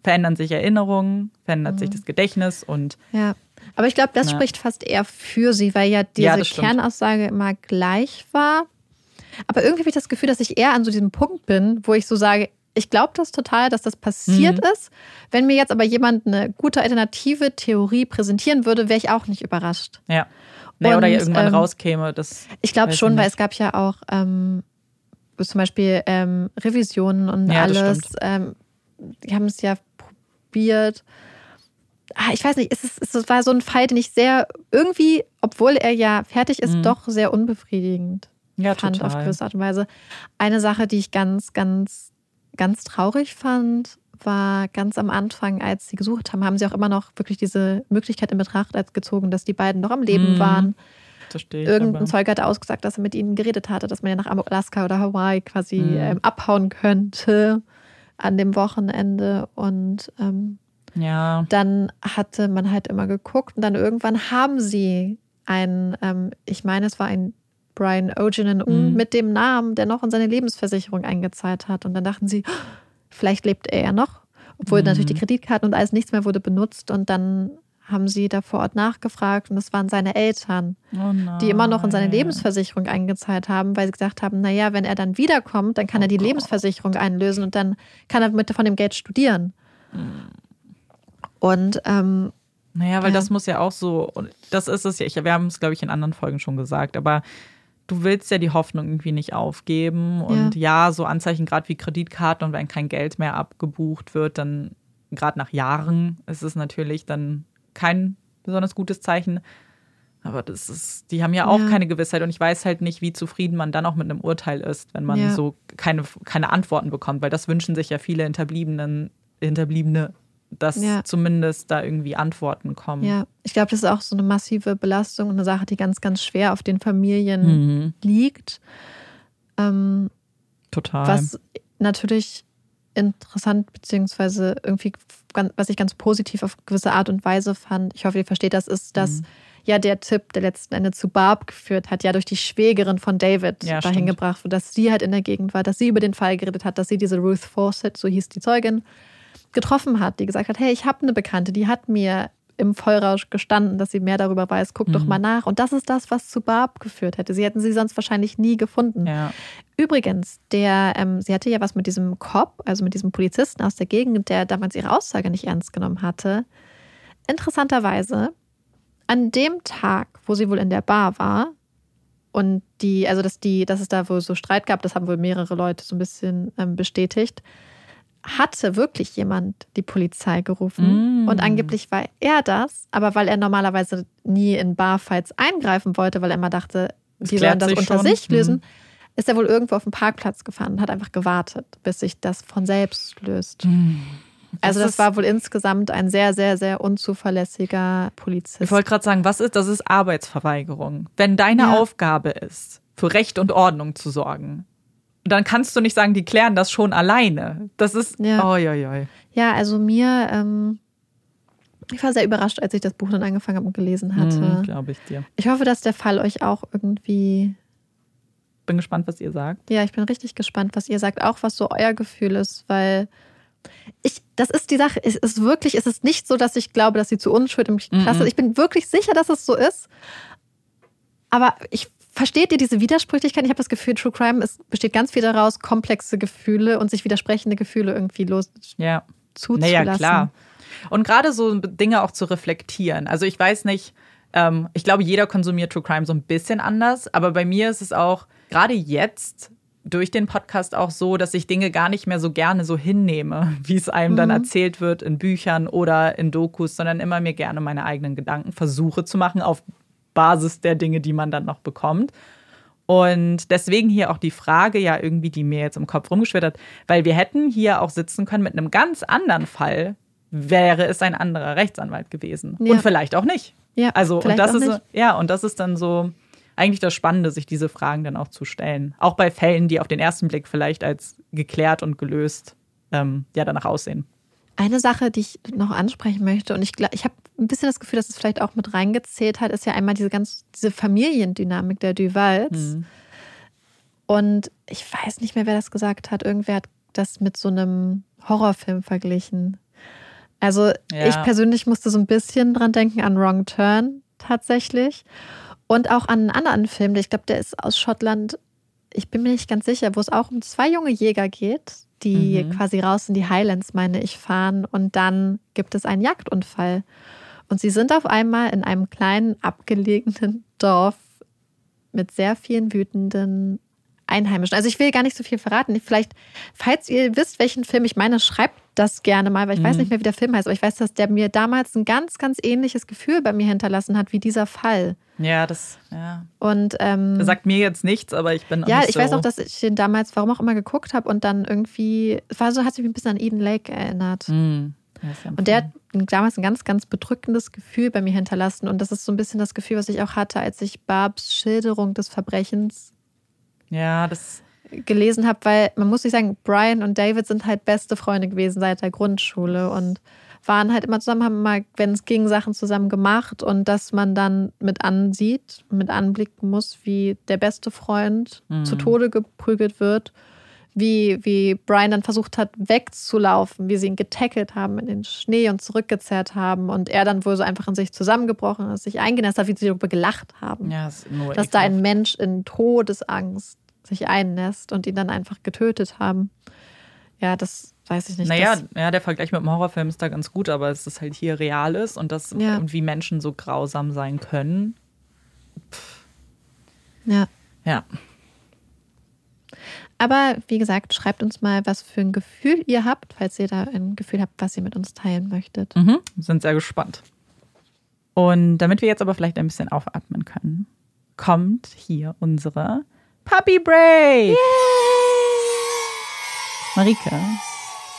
verändern sich Erinnerungen, verändert mhm. sich das Gedächtnis und. Ja. Aber ich glaube, das na. spricht fast eher für sie, weil ja diese ja, Kernaussage immer gleich war. Aber irgendwie habe ich das Gefühl, dass ich eher an so diesem Punkt bin, wo ich so sage, ich glaube das total, dass das passiert mhm. ist. Wenn mir jetzt aber jemand eine gute alternative Theorie präsentieren würde, wäre ich auch nicht überrascht. Ja. Nee, Und, oder irgendwann ähm, rauskäme. Das ich glaube schon, nicht. weil es gab ja auch ähm, zum Beispiel ähm, Revisionen und ja, alles. Ähm, die haben es ja probiert. Ah, ich weiß nicht, es, ist, es war so ein Fall, den ich sehr irgendwie, obwohl er ja fertig ist, mhm. doch sehr unbefriedigend ja, fand total. auf gewisse Art und Weise. Eine Sache, die ich ganz, ganz ganz traurig fand, war ganz am Anfang, als sie gesucht haben, haben sie auch immer noch wirklich diese Möglichkeit in Betracht gezogen, dass die beiden noch am Leben mhm. waren. Verstehe ich, Irgendein aber. Zeuge hatte ausgesagt, dass er mit ihnen geredet hatte, dass man ja nach Alaska oder Hawaii quasi mhm. ähm, abhauen könnte an dem Wochenende. Und ähm, ja. dann hatte man halt immer geguckt und dann irgendwann haben sie ein, ähm, ich meine, es war ein Brian Oginen mhm. mit dem Namen, der noch in seine Lebensversicherung eingezahlt hat. Und dann dachten sie, vielleicht lebt er ja noch, obwohl mhm. natürlich die Kreditkarten und alles nichts mehr wurde benutzt. Und dann haben sie da vor Ort nachgefragt und es waren seine Eltern, oh die immer noch in seine Lebensversicherung eingezahlt haben, weil sie gesagt haben, naja, wenn er dann wiederkommt, dann kann oh er die Gott. Lebensversicherung einlösen und dann kann er mit von dem Geld studieren. Mhm. Und ähm, naja, weil ja. das muss ja auch so, das ist es ja, wir haben es, glaube ich, in anderen Folgen schon gesagt, aber du willst ja die Hoffnung irgendwie nicht aufgeben. Und ja, ja so Anzeichen gerade wie Kreditkarten und wenn kein Geld mehr abgebucht wird, dann gerade nach Jahren ist es natürlich dann kein besonders gutes Zeichen. Aber das ist, die haben ja auch ja. keine Gewissheit und ich weiß halt nicht, wie zufrieden man dann auch mit einem Urteil ist, wenn man ja. so keine, keine Antworten bekommt, weil das wünschen sich ja viele Hinterbliebenen, Hinterbliebene dass ja. zumindest da irgendwie Antworten kommen. Ja, ich glaube, das ist auch so eine massive Belastung und eine Sache, die ganz, ganz schwer auf den Familien mhm. liegt. Ähm, Total. Was natürlich interessant, beziehungsweise irgendwie, was ich ganz positiv auf gewisse Art und Weise fand, ich hoffe, ihr versteht das, ist, dass mhm. ja der Tipp, der letzten Endes zu Barb geführt hat, ja durch die Schwägerin von David ja, dahin stimmt. gebracht wurde, dass sie halt in der Gegend war, dass sie über den Fall geredet hat, dass sie diese Ruth Fawcett, so hieß die Zeugin, getroffen hat, die gesagt hat, hey, ich habe eine Bekannte, die hat mir im Vollrausch gestanden, dass sie mehr darüber weiß, guck mhm. doch mal nach. Und das ist das, was zu Barb geführt hätte. Sie hätten sie sonst wahrscheinlich nie gefunden. Ja. Übrigens, der, ähm, sie hatte ja was mit diesem Cop, also mit diesem Polizisten aus der Gegend, der damals ihre Aussage nicht ernst genommen hatte. Interessanterweise, an dem Tag, wo sie wohl in der Bar war, und die, also dass die, dass es da wohl so Streit gab, das haben wohl mehrere Leute so ein bisschen ähm, bestätigt hatte wirklich jemand die Polizei gerufen. Mm. Und angeblich war er das, aber weil er normalerweise nie in Barfights eingreifen wollte, weil er immer dachte, Es die sollen das unter schon. sich lösen, Mhm. ist er wohl irgendwo auf dem Parkplatz gefahren und hat einfach gewartet, bis sich das von selbst löst. Also das war wohl insgesamt ein sehr, sehr, sehr unzuverlässiger Polizist. Ich wollte gerade sagen, was ist, das ist Arbeitsverweigerung. Wenn deine Ja. Aufgabe ist, für Recht und Ordnung zu sorgen, dann kannst du nicht sagen, die klären das schon alleine. Das ist, Ja. oi, oi, oi. Ja, also mir, ähm, ich war sehr überrascht, als ich das Buch dann angefangen habe und gelesen hatte. glaube ich dir. Ich hoffe, dass der Fall euch auch irgendwie, Bin gespannt, was ihr sagt. ja, ich bin richtig gespannt, was ihr sagt, auch was so euer Gefühl ist, weil ich, das ist die Sache, es ist wirklich, es ist nicht so, dass ich glaube, dass sie zu unschuld im Klasse Mhm. Ich bin wirklich sicher, dass es so ist. Aber ich versteht ihr diese Widersprüchlichkeit? Ich habe das Gefühl, True Crime es besteht ganz viel daraus, komplexe Gefühle und sich widersprechende Gefühle irgendwie los Ja. zuzulassen. Naja, klar. Und gerade so Dinge auch zu reflektieren. Also ich weiß nicht, ähm, ich glaube, jeder konsumiert True Crime so ein bisschen anders, aber bei mir ist es auch gerade jetzt durch den Podcast auch so, dass ich Dinge gar nicht mehr so gerne so hinnehme, wie es einem dann Mhm. erzählt wird in Büchern oder in Dokus, sondern immer mir gerne meine eigenen Gedanken versuche zu machen auf Basis der Dinge, die man dann noch bekommt. Und deswegen hier auch die Frage, ja, irgendwie, die mir jetzt im Kopf rumgeschwirrt hat, weil wir hätten hier auch sitzen können mit einem ganz anderen Fall, wäre es ein anderer Rechtsanwalt gewesen. Ja. Und vielleicht auch nicht. Ja, Also, und das ist, nicht. ja, und das ist dann so eigentlich das Spannende, sich diese Fragen dann auch zu stellen. Auch bei Fällen, die auf den ersten Blick vielleicht als geklärt und gelöst ähm, ja danach aussehen. Eine Sache, die ich noch ansprechen möchte, und ich, ich habe ein bisschen das Gefühl, dass es vielleicht auch mit reingezählt hat, ist ja einmal diese ganz, diese Familiendynamik der Duvals. Mhm. Und ich weiß nicht mehr, wer das gesagt hat. Irgendwer hat das mit so einem Horrorfilm verglichen. Also Ja. ich persönlich musste so ein bisschen dran denken an Wrong Turn tatsächlich. Und auch an einen anderen Film, der ich glaube, der ist aus Schottland. Ich bin mir nicht ganz sicher, wo es auch um zwei junge Jäger geht, die Mhm. quasi raus in die Highlands, meine ich, fahren. Und dann gibt es einen Jagdunfall. Und sie sind auf einmal in einem kleinen, abgelegenen Dorf mit sehr vielen wütenden Einheimischen. Also ich will gar nicht so viel verraten. Vielleicht, falls ihr wisst, welchen Film ich meine, schreibt das gerne mal, weil ich weiß Mhm. nicht mehr, wie der Film heißt, aber ich weiß, dass der mir damals ein ganz, ganz ähnliches Gefühl bei mir hinterlassen hat, wie dieser Fall. Ja, das ja. Und ähm, Das sagt mir jetzt nichts, aber ich bin auch ja, ich so, weiß auch, dass ich den damals, warum auch immer, geguckt habe und dann irgendwie, es war so, hat sich ein bisschen an Eden Lake erinnert. Hm. Ja, Und der hat damals ein ganz, ganz bedrückendes Gefühl bei mir hinterlassen. Und das ist so ein bisschen das Gefühl, was ich auch hatte, als ich Barbs Schilderung des Verbrechens Ja, das. Gelesen habe, weil man muss sich sagen, Brian und David sind halt beste Freunde gewesen seit der Grundschule und waren halt immer zusammen, haben mal, wenn es ging, Sachen zusammen gemacht und dass man dann mit ansieht, mit anblicken muss, wie der beste Freund Mhm. zu Tode geprügelt wird, wie, wie Brian dann versucht hat, wegzulaufen, wie sie ihn getackelt haben in den Schnee und zurückgezerrt haben und er dann wohl so einfach in sich zusammengebrochen ist, sich eingenässt hat, wie sie darüber gelacht haben Ja, ist nur dass da ein Mensch in Todesangst sich einnässt und ihn dann einfach getötet haben. Ja, das weiß ich nicht. Naja, ja, der Vergleich mit dem Horrorfilm ist da ganz gut, aber es ist halt hier real ist und das Ja. und wie Menschen so grausam sein können. ja. Ja. Aber wie gesagt, schreibt uns mal, was für ein Gefühl ihr habt, falls ihr da ein Gefühl habt, was ihr mit uns teilen möchtet. Mhm. Sind sehr gespannt. Und damit wir jetzt aber vielleicht ein bisschen aufatmen können, kommt hier unsere Puppy Break. Marike,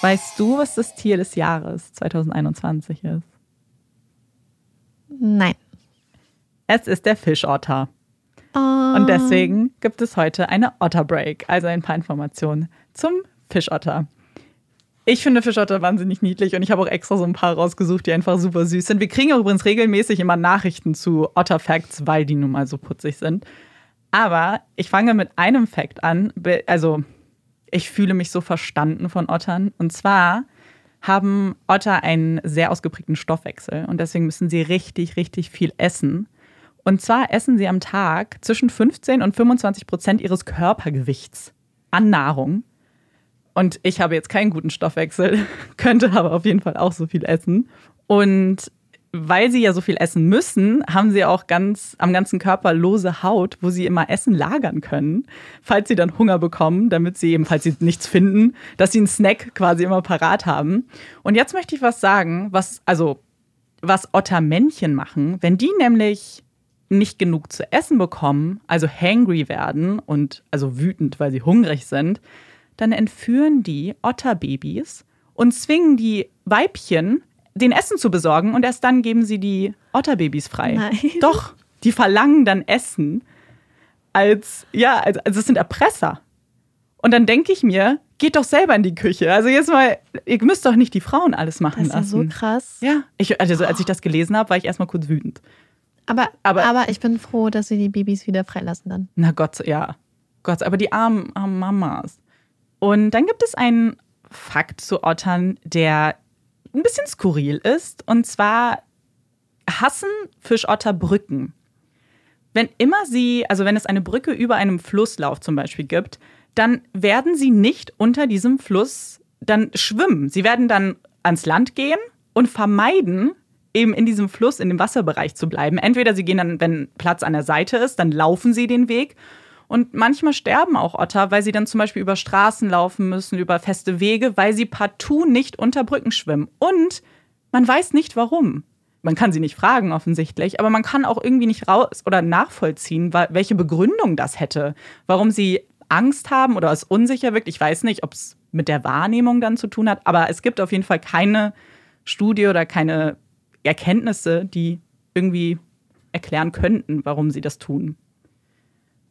weißt du, was das Tier des Jahres 2021 ist? Nein. Es ist der Fischotter. Oh, Und deswegen gibt es heute eine Otter Break, also ein paar Informationen zum Fischotter. Ich finde Fischotter wahnsinnig niedlich und ich habe auch extra so ein paar rausgesucht, die einfach super süß sind. Wir kriegen übrigens regelmäßig immer Nachrichten zu Otter Facts, weil die nun mal so putzig sind. Aber ich fange mit einem Fact an. Also, ich fühle mich so verstanden von Ottern. Und zwar haben Otter einen sehr ausgeprägten Stoffwechsel und deswegen müssen sie richtig, richtig viel essen. Und zwar essen sie am Tag zwischen 15 und 25 Prozent ihres Körpergewichts an Nahrung. Und ich habe jetzt keinen guten Stoffwechsel, könnte aber auf jeden Fall auch so viel essen. Und weil sie ja so viel essen müssen, haben sie auch ganz am ganzen Körper lose Haut, wo sie immer Essen lagern können, falls sie dann Hunger bekommen, damit sie eben, falls sie nichts finden, dass sie einen Snack quasi immer parat haben. Und jetzt möchte ich was sagen, was, also, was Ottermännchen machen, wenn die nämlich nicht genug zu essen bekommen, also hangry werden und also wütend, weil sie hungrig sind, dann entführen die Otterbabys und zwingen die Weibchen, den Essen zu besorgen und erst dann geben sie die Otterbabys frei. Nein. Doch, die verlangen dann Essen als, ja, also, also es sind Erpresser. Und dann denke ich mir, geht doch selber in die Küche. Also jetzt mal, ihr müsst doch nicht die Frauen alles machen Das ist ja so lassen. krass. Ja, ich, also als ich das gelesen habe, war ich erstmal kurz wütend. Aber, Aber- aber, ich bin froh, dass sie die Babys wieder freilassen dann. Na Gott, ja. Gott, aber die armen, armen Mamas. Und dann gibt es einen Fakt zu Ottern, der ein bisschen skurril ist. Und zwar hassen Fischotter Brücken. Wenn immer sie, also wenn es eine Brücke über einem Flusslauf zum Beispiel gibt, dann werden sie nicht unter diesem Fluss dann schwimmen. Sie werden dann ans Land gehen und vermeiden, eben in diesem Fluss, in dem Wasserbereich zu bleiben. Entweder sie gehen dann, wenn Platz an der Seite ist, dann laufen sie den Weg. Und manchmal sterben auch Otter, weil sie dann zum Beispiel über Straßen laufen müssen, über feste Wege, weil sie partout nicht unter Brücken schwimmen. Und man weiß nicht warum. Man kann sie nicht fragen offensichtlich, aber man kann auch irgendwie nicht raus oder nachvollziehen, welche Begründung das hätte. Warum sie Angst haben oder es unsicher wirkt. Ich weiß nicht, ob es mit der Wahrnehmung dann zu tun hat, aber es gibt auf jeden Fall keine Studie oder keine Erkenntnisse, die irgendwie erklären könnten, warum sie das tun.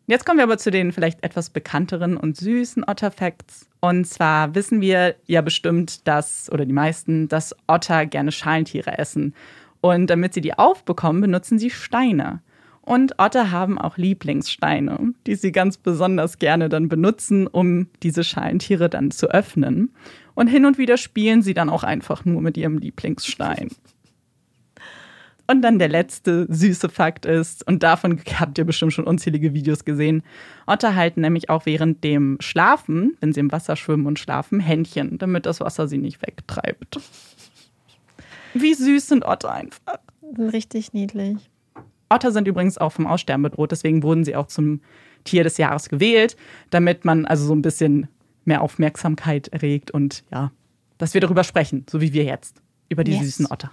Jetzt kommen wir aber zu den vielleicht etwas bekannteren und süßen Otter-Facts. Und zwar wissen wir ja bestimmt, dass, oder die meisten, dass Otter gerne Schalentiere essen. Und damit sie die aufbekommen, benutzen sie Steine. Und Otter haben auch Lieblingssteine, die sie ganz besonders gerne dann benutzen, um diese Schalentiere dann zu öffnen. Und hin und wieder spielen sie dann auch einfach nur mit ihrem Lieblingsstein. Und dann der letzte süße Fakt ist, und davon habt ihr bestimmt schon unzählige Videos gesehen, Otter halten nämlich auch während dem Schlafen, wenn sie im Wasser schwimmen und schlafen, Händchen, damit das Wasser sie nicht wegtreibt. Wie süß sind Otter einfach. Richtig niedlich. Otter sind übrigens auch vom Aussterben bedroht, deswegen wurden sie auch zum Tier des Jahres gewählt, damit man also so ein bisschen mehr Aufmerksamkeit erregt und ja, dass wir darüber sprechen, so wie wir jetzt, über die Yes. süßen Otter.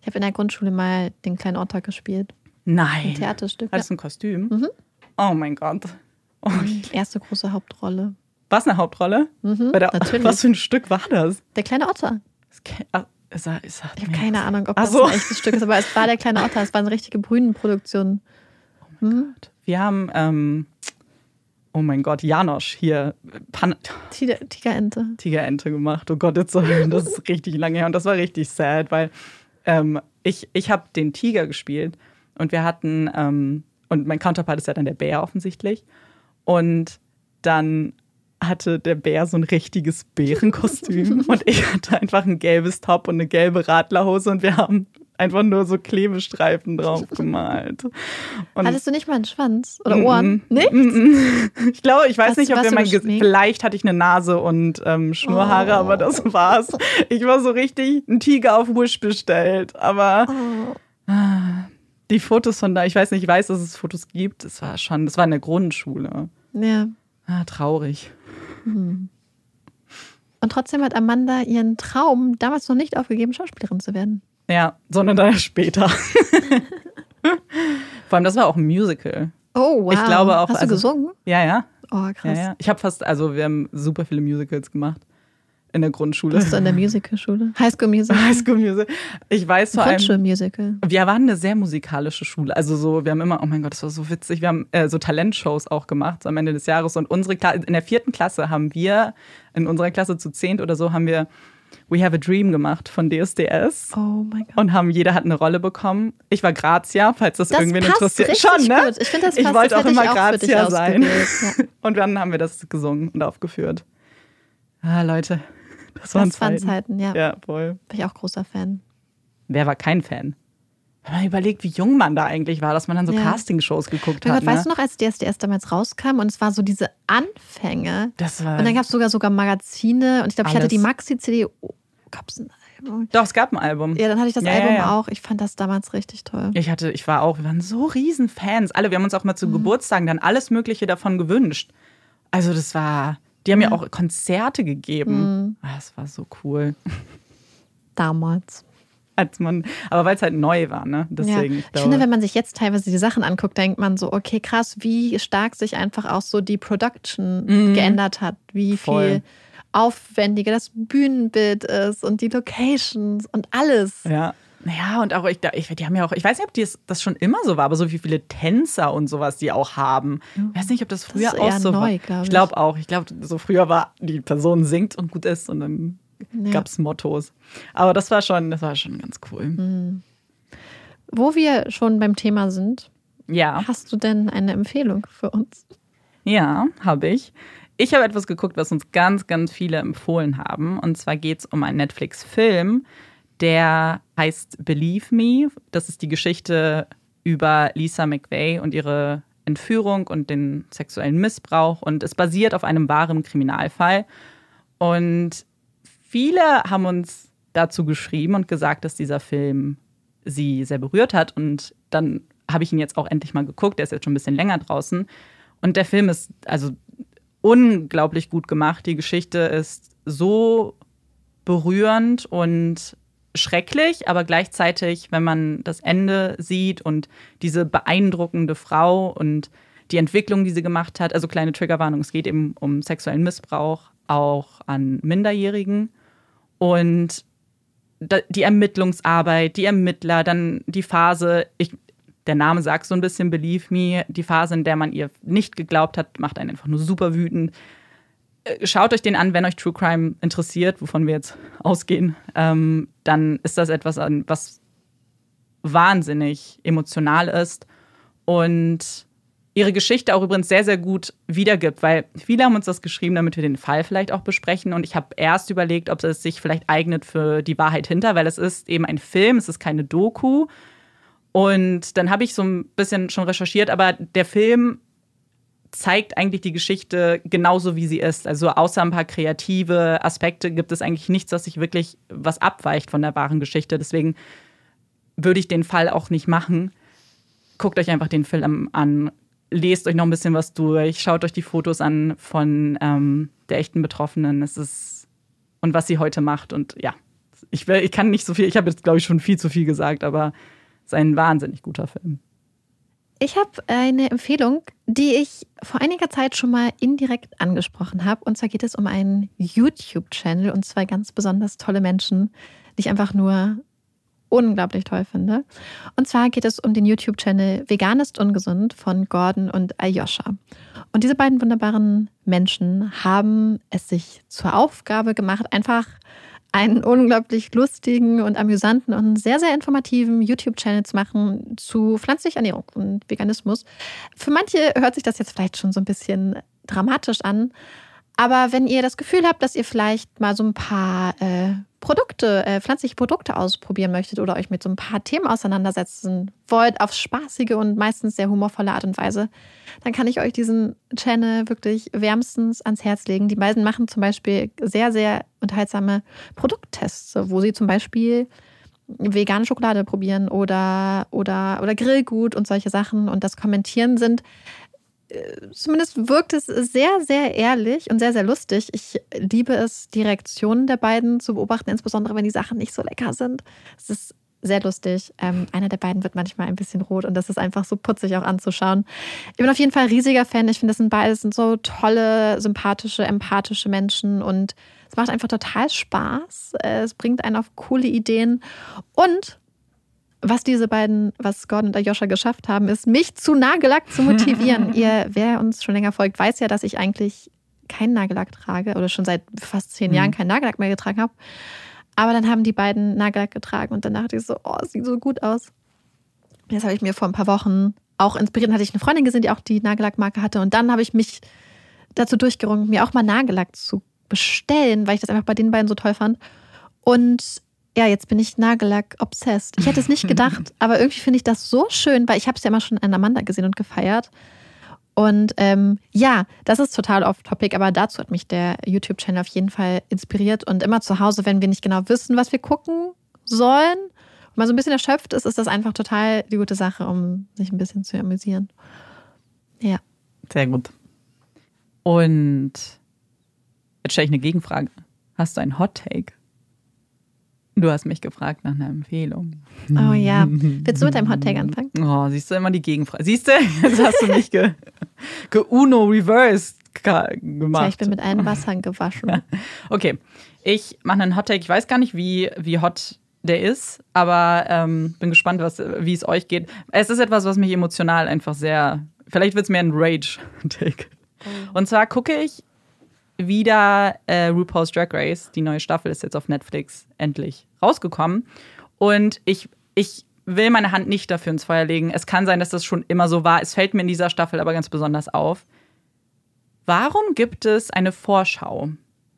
Ich habe in der Grundschule mal den kleinen Otter gespielt. Nein. Ein Theaterstück. Hattest du ein Kostüm? Mhm. Oh mein Gott. Oh, Ja. Erste große Hauptrolle. war es eine Hauptrolle? Mhm, Bei der, natürlich. Was für ein Stück war das? Der kleine Otter. Es es sagt Ich habe keine. Ahnung, ob das so. ein echtes Stück ist, aber es war der kleine Otter. Es war eine richtige Brünenproduktion. Mhm. Wir haben, ähm, oh mein Gott, Janosch hier, Pan Tiger- Tigerente. Tigerente gemacht. Oh Gott, jetzt das ist richtig lange her und das war richtig sad, weil ähm, ich, ich habe den Tiger gespielt und wir hatten, ähm, und mein Counterpart ist ja dann der Bär offensichtlich. Und dann hatte der Bär so ein richtiges Bärenkostüm und ich hatte einfach ein gelbes Top und eine gelbe Radlerhose und wir haben einfach nur so Klebestreifen drauf gemalt. Und Hattest du nicht mal einen Schwanz oder Ohren? Mm, mm, mm. Ich glaube, ich weiß Was- nicht, ob wir mein Gesicht. Vielleicht hatte ich eine Nase und ähm, Schnurrhaare, Oh. aber das war's. Ich war so richtig ein Tiger auf Wish bestellt. Aber Oh. die Fotos von da, ich weiß nicht, ich weiß, dass es Fotos gibt. Das war schon, das war in der Grundschule. Ja. Ah, traurig. Und trotzdem hat Amanda ihren Traum damals noch nicht aufgegeben, Schauspielerin zu werden. Ja, sondern dann später. Vor allem, das war auch ein Musical. Oh, wow. Ich glaube auch, Hast du also- gesungen? Ja, ja. Oh, Ja, krass. ja. Ich habe fast, also wir haben super viele Musicals gemacht in der Grundschule. Warst du in der Musicalschule? Highschool Musical? Highschool Musical. Ich weiß vor allem. Grundschulmusical. Wir waren eine sehr musikalische Schule. Also so, wir haben immer, oh mein Gott, das war so witzig. Wir haben äh, so Talentshows auch gemacht so am Ende des Jahres. Und unsere Kla in der vierten Klasse haben wir, in unserer Klasse zu zehnt oder so, haben wir We Have a Dream gemacht von DSDS. Oh mein Gott. Und haben jeder hat eine Rolle bekommen. Ich war Grazia, falls das, Das irgendwen passt interessiert. Schon, ne? gut. Ich finde, das Ich passt. wollte das auch immer ich Grazia sein. Ja. Und dann haben wir das gesungen und aufgeführt. Ah, Leute, das waren Das waren Zeiten. Zeiten, ja. Ja, voll. Bin ich auch großer Fan. Wer war kein Fan? Wenn man überlegt, wie jung man da eigentlich war, dass man dann so Ja. Castingshows geguckt Mein hat. Gott, ne? weißt du noch, als DSDS damals rauskam und es war so diese Anfänge. Das war. Und dann gab es sogar sogar Magazine und ich glaube, ich hatte die Maxi-CD. Oh, gab's ein- Album. Doch, es gab ein Album. Ja, dann hatte ich das Ja, Album ja, auch. Ich fand das damals richtig toll. Ich hatte, ich war auch, wir waren so riesen Fans. Alle, wir haben uns auch mal Mhm. zu Geburtstagen dann alles Mögliche davon gewünscht. Also das war, die haben ja auch Konzerte gegeben. Mhm. Ah, Das war so cool. Damals. Als man, aber weil es halt neu war, ne? Deswegen, ja. ich Ich, finde, wenn man sich jetzt teilweise die Sachen anguckt, denkt man so, okay, krass, wie stark sich einfach auch so die Production Mhm. geändert hat, wie Voll. viel aufwendiger das Bühnenbild ist und die Locations und alles. Ja. Naja, und auch, ich, ich, die haben ja auch, ich weiß nicht, ob die, das schon immer so war, aber so wie viele Tänzer und sowas die auch haben. Ich weiß nicht, ob das früher ist auch eher so neu, war. glaub Ich ich. glaube auch. Ich glaube, so früher war, die Person singt und gut ist und dann Ja. gab es Mottos. Aber das war schon, das war schon ganz cool. Mhm. Wo wir schon beim Thema sind, Ja. hast du denn eine Empfehlung für uns? Ja, habe ich. Ich habe etwas geguckt, was uns ganz, ganz viele empfohlen haben. Und zwar geht es um einen Netflix-Film, der heißt Believe Me. Das ist die Geschichte über Lisa McVeigh und ihre Entführung und den sexuellen Missbrauch. Und es basiert auf einem wahren Kriminalfall. Und viele haben uns dazu geschrieben und gesagt, dass dieser Film sie sehr berührt hat. Und dann habe ich ihn jetzt auch endlich mal geguckt. Der ist jetzt schon ein bisschen länger draußen. Und der Film ist also unglaublich gut gemacht. Die Geschichte ist so berührend und schrecklich, aber gleichzeitig, wenn man das Ende sieht und diese beeindruckende Frau und die Entwicklung, die sie gemacht hat, also kleine Triggerwarnung, es geht eben um sexuellen Missbrauch auch an Minderjährigen und die Ermittlungsarbeit, die Ermittler, dann die Phase, ich, der Name sagt so ein bisschen Believe Me, die Phase, in der man ihr nicht geglaubt hat, macht einen einfach nur super wütend. Äh, Schaut euch den an, wenn euch True Crime interessiert, wovon wir jetzt ausgehen. Ähm, dann ist das etwas, was wahnsinnig emotional ist und ihre Geschichte auch übrigens sehr, sehr gut wiedergibt, weil viele haben uns das geschrieben, damit wir den Fall vielleicht auch besprechen. Und ich habe erst überlegt, ob es sich vielleicht eignet für die Wahrheit hinter, weil es ist eben ein Film, es ist keine Doku. Und dann habe ich so ein bisschen schon recherchiert, aber der Film zeigt eigentlich die Geschichte genauso, wie sie ist. Also außer ein paar kreative Aspekte gibt es eigentlich nichts, was sich wirklich was abweicht von der wahren Geschichte. Deswegen würde ich den Fall auch nicht machen. Guckt euch einfach den Film an, lest euch noch ein bisschen was durch, schaut euch die Fotos an von ähm, der echten Betroffenen. Es ist und was sie heute macht. Und ja, ich, will, ich kann nicht so viel, ich habe jetzt, glaube ich, schon viel zu viel gesagt, aber es ist ein wahnsinnig guter Film. Ich habe eine Empfehlung, die ich vor einiger Zeit schon mal indirekt angesprochen habe. Und zwar geht es um einen YouTube-Channel und zwei ganz besonders tolle Menschen, die ich einfach nur unglaublich toll finde. Und zwar geht es um den YouTube-Channel Vegan ist ungesund von Gordon und Ayosha. Und diese beiden wunderbaren Menschen haben es sich zur Aufgabe gemacht, einfach einen unglaublich lustigen und amüsanten und sehr, sehr informativen YouTube-Channel zu machen zu pflanzlicher Ernährung und Veganismus. Für manche hört sich das jetzt vielleicht schon so ein bisschen dramatisch an. Aber wenn ihr das Gefühl habt, dass ihr vielleicht mal so ein paar äh, Produkte, äh, pflanzliche Produkte ausprobieren möchtet oder euch mit so ein paar Themen auseinandersetzen wollt, auf spaßige und meistens sehr humorvolle Art und Weise, dann kann ich euch diesen Channel wirklich wärmstens ans Herz legen. Die beiden machen zum Beispiel sehr, sehr unterhaltsame Produkttests, wo sie zum Beispiel vegane Schokolade probieren oder, oder, oder Grillgut und solche Sachen und das Kommentieren sind zumindest wirkt es sehr, sehr ehrlich und sehr, sehr lustig. Ich liebe es, die Reaktionen der beiden zu beobachten, insbesondere wenn die Sachen nicht so lecker sind. Es ist sehr lustig. Ähm, einer der beiden wird manchmal ein bisschen rot und das ist einfach so putzig auch anzuschauen. Ich bin auf jeden Fall riesiger Fan. Ich finde, das sind beides sind so tolle, sympathische, empathische Menschen und es macht einfach total Spaß. Es bringt einen auf coole Ideen und was diese beiden, was Gordon und Ayosha geschafft haben, ist, mich zu Nagellack zu motivieren. Ihr, wer uns schon länger folgt, weiß ja, dass ich eigentlich keinen Nagellack trage oder schon seit fast zehn Jahren keinen Nagellack mehr getragen habe. Aber dann haben die beiden Nagellack getragen und dann dachte ich so, oh, es sieht so gut aus. Das habe ich mir vor ein paar Wochen auch inspiriert. Hatte ich eine Freundin gesehen, die auch die Nagellackmarke hatte. Und dann habe ich mich dazu durchgerungen, mir auch mal Nagellack zu bestellen, weil ich das einfach bei den beiden so toll fand. Und ja, jetzt bin ich Nagellack obsessed. Ich hätte es nicht gedacht, aber irgendwie finde ich das so schön, weil ich habe es ja immer schon an Amanda gesehen und gefeiert. Und ähm, ja, das ist total off-topic, aber dazu hat mich der YouTube-Channel auf jeden Fall inspiriert. Und immer zu Hause, wenn wir nicht genau wissen, was wir gucken sollen, und man so ein bisschen erschöpft ist, ist das einfach total die gute Sache, um sich ein bisschen zu amüsieren. Ja. Sehr gut. Und jetzt stelle ich eine Gegenfrage. Hast du einen Hot Take? Du hast mich gefragt nach einer Empfehlung. Oh ja. Willst du mit deinem Hot Take anfangen? Oh, siehst du immer die Gegenfrage. Siehst du, jetzt hast du mich ge, ge Uno reversed gemacht. Ja, ich bin mit allen Wassern gewaschen. okay, ich mache einen Hot Take. Ich weiß gar nicht, wie, wie hot der ist, aber ähm, bin gespannt, was, wie es euch geht. Es ist etwas, was mich emotional einfach sehr. Vielleicht wird es mehr ein Rage-Take. Und zwar gucke ich wieder äh, RuPaul's Drag Race. Die neue Staffel ist jetzt auf Netflix endlich rausgekommen. Und ich, ich will meine Hand nicht dafür ins Feuer legen. Es kann sein, dass das schon immer so war. Es fällt mir in dieser Staffel aber ganz besonders auf. Warum gibt es eine Vorschau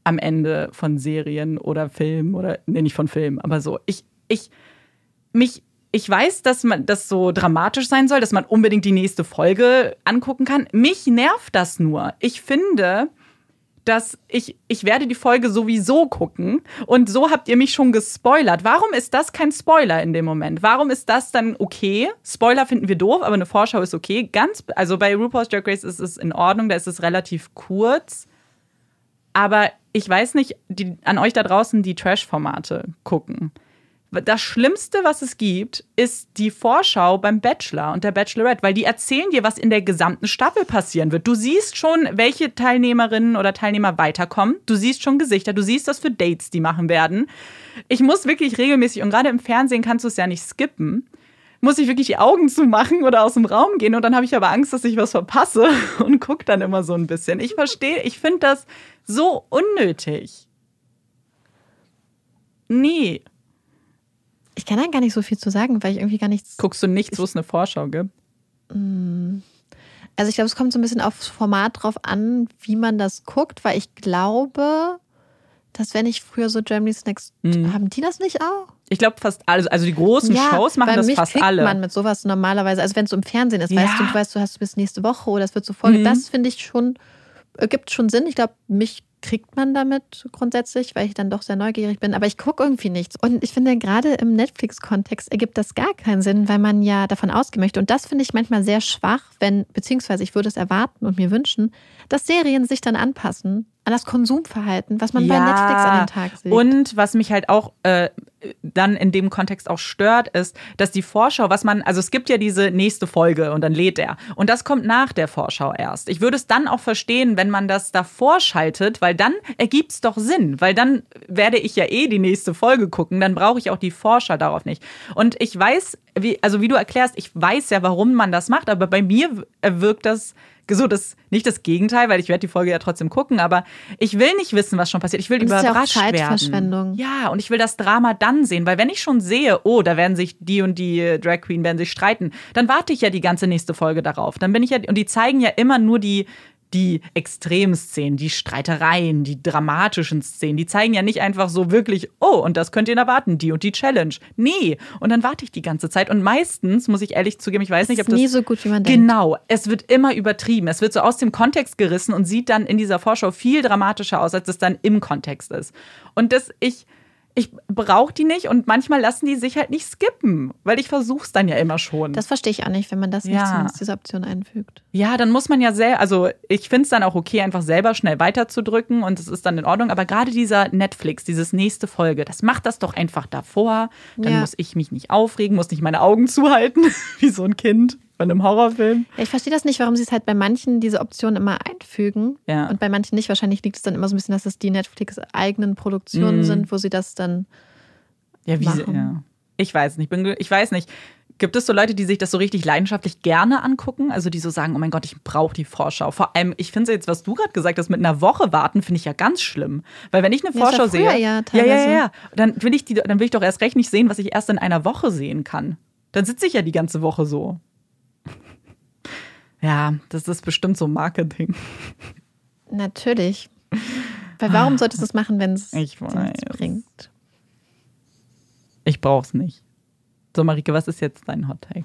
am Ende von Serien oder Filmen oder nee, nicht von Filmen, aber so. Ich, ich, mich, ich weiß, dass man das so dramatisch sein soll, dass man unbedingt die nächste Folge angucken kann. Mich nervt das nur. Ich finde, dass ich, ich werde die Folge sowieso gucken und so habt ihr mich schon gespoilert. Warum ist das kein Spoiler in dem Moment? Warum ist das dann okay? Spoiler finden wir doof, aber eine Vorschau ist okay. Ganz, also bei RuPaul's Drag Race ist es in Ordnung, da ist es relativ kurz. Aber ich weiß nicht, die, an euch da draußen, die Trash-Formate gucken das Schlimmste, was es gibt, ist die Vorschau beim Bachelor und der Bachelorette, weil die erzählen dir, was in der gesamten Staffel passieren wird. Du siehst schon, welche Teilnehmerinnen oder Teilnehmer weiterkommen. Du siehst schon Gesichter, du siehst, was für Dates die machen werden. Ich muss wirklich regelmäßig, und gerade im Fernsehen kannst du es ja nicht skippen, muss ich wirklich die Augen zumachen oder aus dem Raum gehen und dann habe ich aber Angst, dass ich was verpasse und gucke dann immer so ein bisschen. Ich verstehe, ich finde das so unnötig. Nee. Ich kann da gar nicht so viel zu sagen, weil ich irgendwie gar nichts. Guckst du nichts, wo es eine Vorschau gibt? Mm. Also ich glaube, es kommt so ein bisschen aufs Format drauf an, wie man das guckt, weil ich glaube, dass wenn ich früher so Germany's Next, mhm. haben die das nicht auch? Ich glaube fast alle, also die großen ja, Shows machen das fast kriegt alle. man mit sowas normalerweise, also wenn es so im Fernsehen ist, ja. weißt du, du weißt, du hast bis nächste Woche oder es wird so Folge, mhm. das finde ich schon, gibt schon Sinn. Ich glaube, mich kriegt man damit grundsätzlich, weil ich dann doch sehr neugierig bin. Aber ich gucke irgendwie nichts. Und ich finde, gerade im Netflix-Kontext ergibt das gar keinen Sinn, weil man ja davon ausgehen möchte. Und das finde ich manchmal sehr schwach, wenn, beziehungsweise ich würde es erwarten und mir wünschen, dass Serien sich dann anpassen an das Konsumverhalten, was man ja, bei Netflix an den Tag sieht. Und was mich halt auch äh, dann in dem Kontext auch stört, ist, dass die Vorschau, was man, also es gibt ja diese nächste Folge und dann lädt er. Und das kommt nach der Vorschau erst. Ich würde es dann auch verstehen, wenn man das davor schaltet, weil dann ergibt es doch Sinn, weil dann werde ich ja eh die nächste Folge gucken, dann brauche ich auch die Vorschau darauf nicht. Und ich weiß, wie, also wie du erklärst, ich weiß ja, warum man das macht, aber bei mir wirkt das so das nicht das Gegenteil, weil ich werde die Folge ja trotzdem gucken, aber ich will nicht wissen, was schon passiert. Ich will das überrascht ist ja auch Zeitverschwendung. werden. Ja, und ich will das Drama dann sehen, weil wenn ich schon sehe, oh, da werden sich die und die Drag Queen werden sich streiten, dann warte ich ja die ganze nächste Folge darauf. Dann bin ich ja und die zeigen ja immer nur die die Extremszenen, die Streitereien, die dramatischen Szenen, die zeigen ja nicht einfach so wirklich, oh, und das könnt ihr erwarten, die und die Challenge. Nee. Und dann warte ich die ganze Zeit. Und meistens, muss ich ehrlich zugeben, ich weiß nicht, ob das. nie so gut, wie man denkt. Genau. Es wird immer übertrieben. Es wird so aus dem Kontext gerissen und sieht dann in dieser Vorschau viel dramatischer aus, als es dann im Kontext ist. Und das, ich ich brauche die nicht und manchmal lassen die sich halt nicht skippen, weil ich versuche es dann ja immer schon. Das verstehe ich auch nicht, wenn man das ja. nicht zumindest diese Option einfügt. Ja, dann muss man ja sehr, also ich finde es dann auch okay, einfach selber schnell weiterzudrücken und es ist dann in Ordnung. Aber gerade dieser Netflix, dieses nächste Folge, das macht das doch einfach davor. Dann ja. muss ich mich nicht aufregen, muss nicht meine Augen zuhalten, wie so ein Kind bei einem Horrorfilm. Ja, ich verstehe das nicht, warum sie es halt bei manchen diese Option immer einfügen ja. und bei manchen nicht. Wahrscheinlich liegt es dann immer so ein bisschen, dass es die Netflix-eigenen Produktionen mm. sind, wo sie das dann ja, wie machen. Sie, ja. Ich weiß nicht. Bin, ich weiß nicht. Gibt es so Leute, die sich das so richtig leidenschaftlich gerne angucken? Also die so sagen, oh mein Gott, ich brauche die Vorschau. Vor allem, ich finde jetzt, was du gerade gesagt hast, mit einer Woche warten, finde ich ja ganz schlimm. Weil wenn ich eine ja, Vorschau sehe, ja, ja, ja, ja, ja, dann will ich die, dann will ich doch erst recht nicht sehen, was ich erst in einer Woche sehen kann. Dann sitze ich ja die ganze Woche so. Ja, das ist bestimmt so Marketing. Natürlich. Weil warum solltest du es machen, wenn es bringt? Ich brauch's nicht. So, Marike, was ist jetzt dein Hot Take?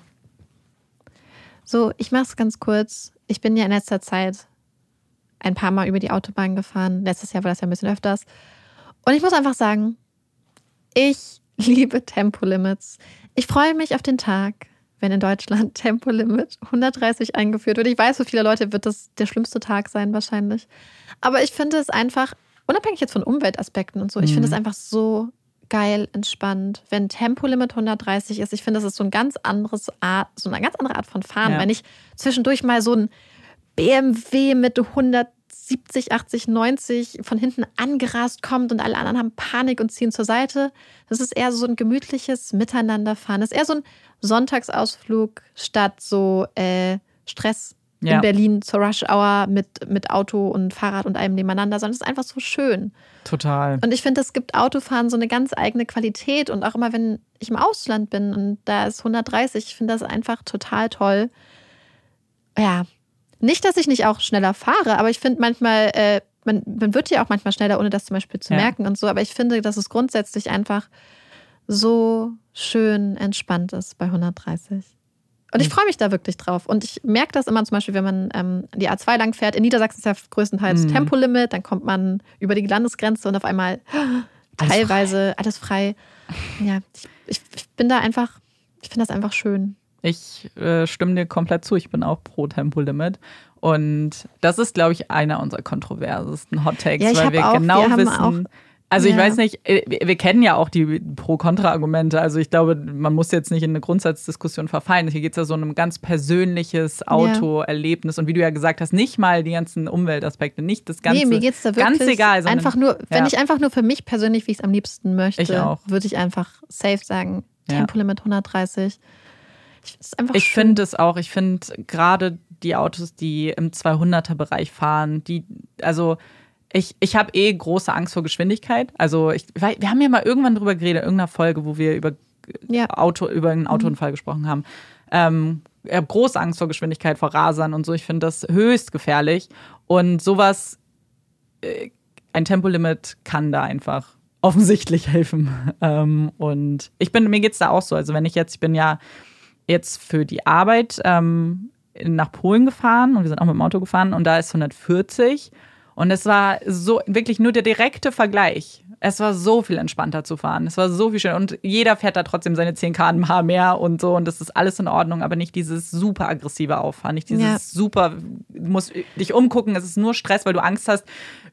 So, ich mach's ganz kurz. ich bin ja in letzter Zeit ein paar Mal über die Autobahn gefahren. Letztes Jahr war das ja ein bisschen öfters. Und ich muss einfach sagen, ich liebe Tempolimits. Ich freue mich auf den Tag, wenn in Deutschland Tempolimit 130 eingeführt wird. Ich weiß, für viele Leute wird das der schlimmste Tag sein wahrscheinlich. Aber ich finde es einfach, unabhängig jetzt von Umweltaspekten und so, ich finde es Mhm. einfach so geil entspannt, wenn Tempolimit 130 ist. Ich finde, das ist so ein ganz anderes Art, so eine ganz andere Art von Fahren. Ja. Wenn ich zwischendurch mal so ein BMW mit 170, 80, 90 von hinten angerast kommt und alle anderen haben Panik und ziehen zur Seite. Das ist eher so ein gemütliches Miteinanderfahren. Das ist eher so ein Sonntagsausflug statt so äh, Stress Ja. in Berlin zur Rush Hour mit, mit Auto und Fahrrad und allem nebeneinander, sondern es ist einfach so schön. Total. Und ich finde, es gibt Autofahren so eine ganz eigene Qualität. Und auch immer, wenn ich im Ausland bin und da ist 130, ich finde das einfach total toll. Ja, nicht, dass ich nicht auch schneller fahre, aber ich finde manchmal, äh, man, man wird ja auch manchmal schneller, ohne das zum Beispiel zu Ja. merken und so. Aber ich finde, dass es grundsätzlich einfach so schön entspannt ist bei 130. Und ich Mhm. freue mich da wirklich drauf. Und ich merke das immer zum Beispiel, wenn man ähm, die A2 lang fährt. In Niedersachsen ist ja größtenteils Mhm. Tempolimit. Dann kommt man über die Landesgrenze und auf einmal Alles teilweise alles frei. Ja, ich, ich, ich bin da einfach, ich finde das einfach schön. Ich äh, stimme dir komplett zu. Ich bin auch pro Tempolimit. Und das ist, glaube ich, einer unserer kontroversesten Hot Takes, Ja, weil wir auch- genau wir wissen. also ich ja. weiß nicht, äh, wir kennen ja auch die Pro-Kontra-Argumente. Also ich glaube, man muss jetzt nicht in eine Grundsatzdiskussion verfallen. Hier geht es ja so um ein ganz persönliches Autoerlebnis. Und wie du ja gesagt hast, nicht mal die ganzen Umweltaspekte, nicht das Ganze. nee, mir geht es da wirklich ganz egal. sondern- einfach nur, wenn ja. ich einfach nur für mich persönlich, wie ich es am liebsten möchte, auch. würde ich einfach safe sagen, Ja. Tempolimit 130. Ich, Ich finde es auch, ich finde gerade die Autos, die im 200er-Bereich fahren, die, also ich, ich habe eh große Angst vor Geschwindigkeit. Also ich, wir haben ja mal irgendwann drüber geredet, in irgendeiner Folge, wo wir über Ja. Auto, über einen Autounfall gesprochen haben. Ähm, ich habe große Angst vor Geschwindigkeit, vor Rasern und so. Ich finde das höchst gefährlich. Und sowas, äh, ein Tempolimit kann da einfach offensichtlich helfen. Ähm, und ich bin, mir geht's da auch so. Also wenn ich jetzt, ich bin ja jetzt für die Arbeit ähm, nach Polen gefahren und wir sind auch mit dem Auto gefahren und da ist 140 und es war so wirklich nur der direkte Vergleich. Es war so viel entspannter zu fahren. Es war so viel schöner und jeder fährt da trotzdem seine 10 km/h mehr und so und das ist alles in Ordnung, aber nicht dieses super aggressive Auffahren, nicht dieses Ja. super, du musst dich umgucken, es ist nur Stress, weil du Angst hast,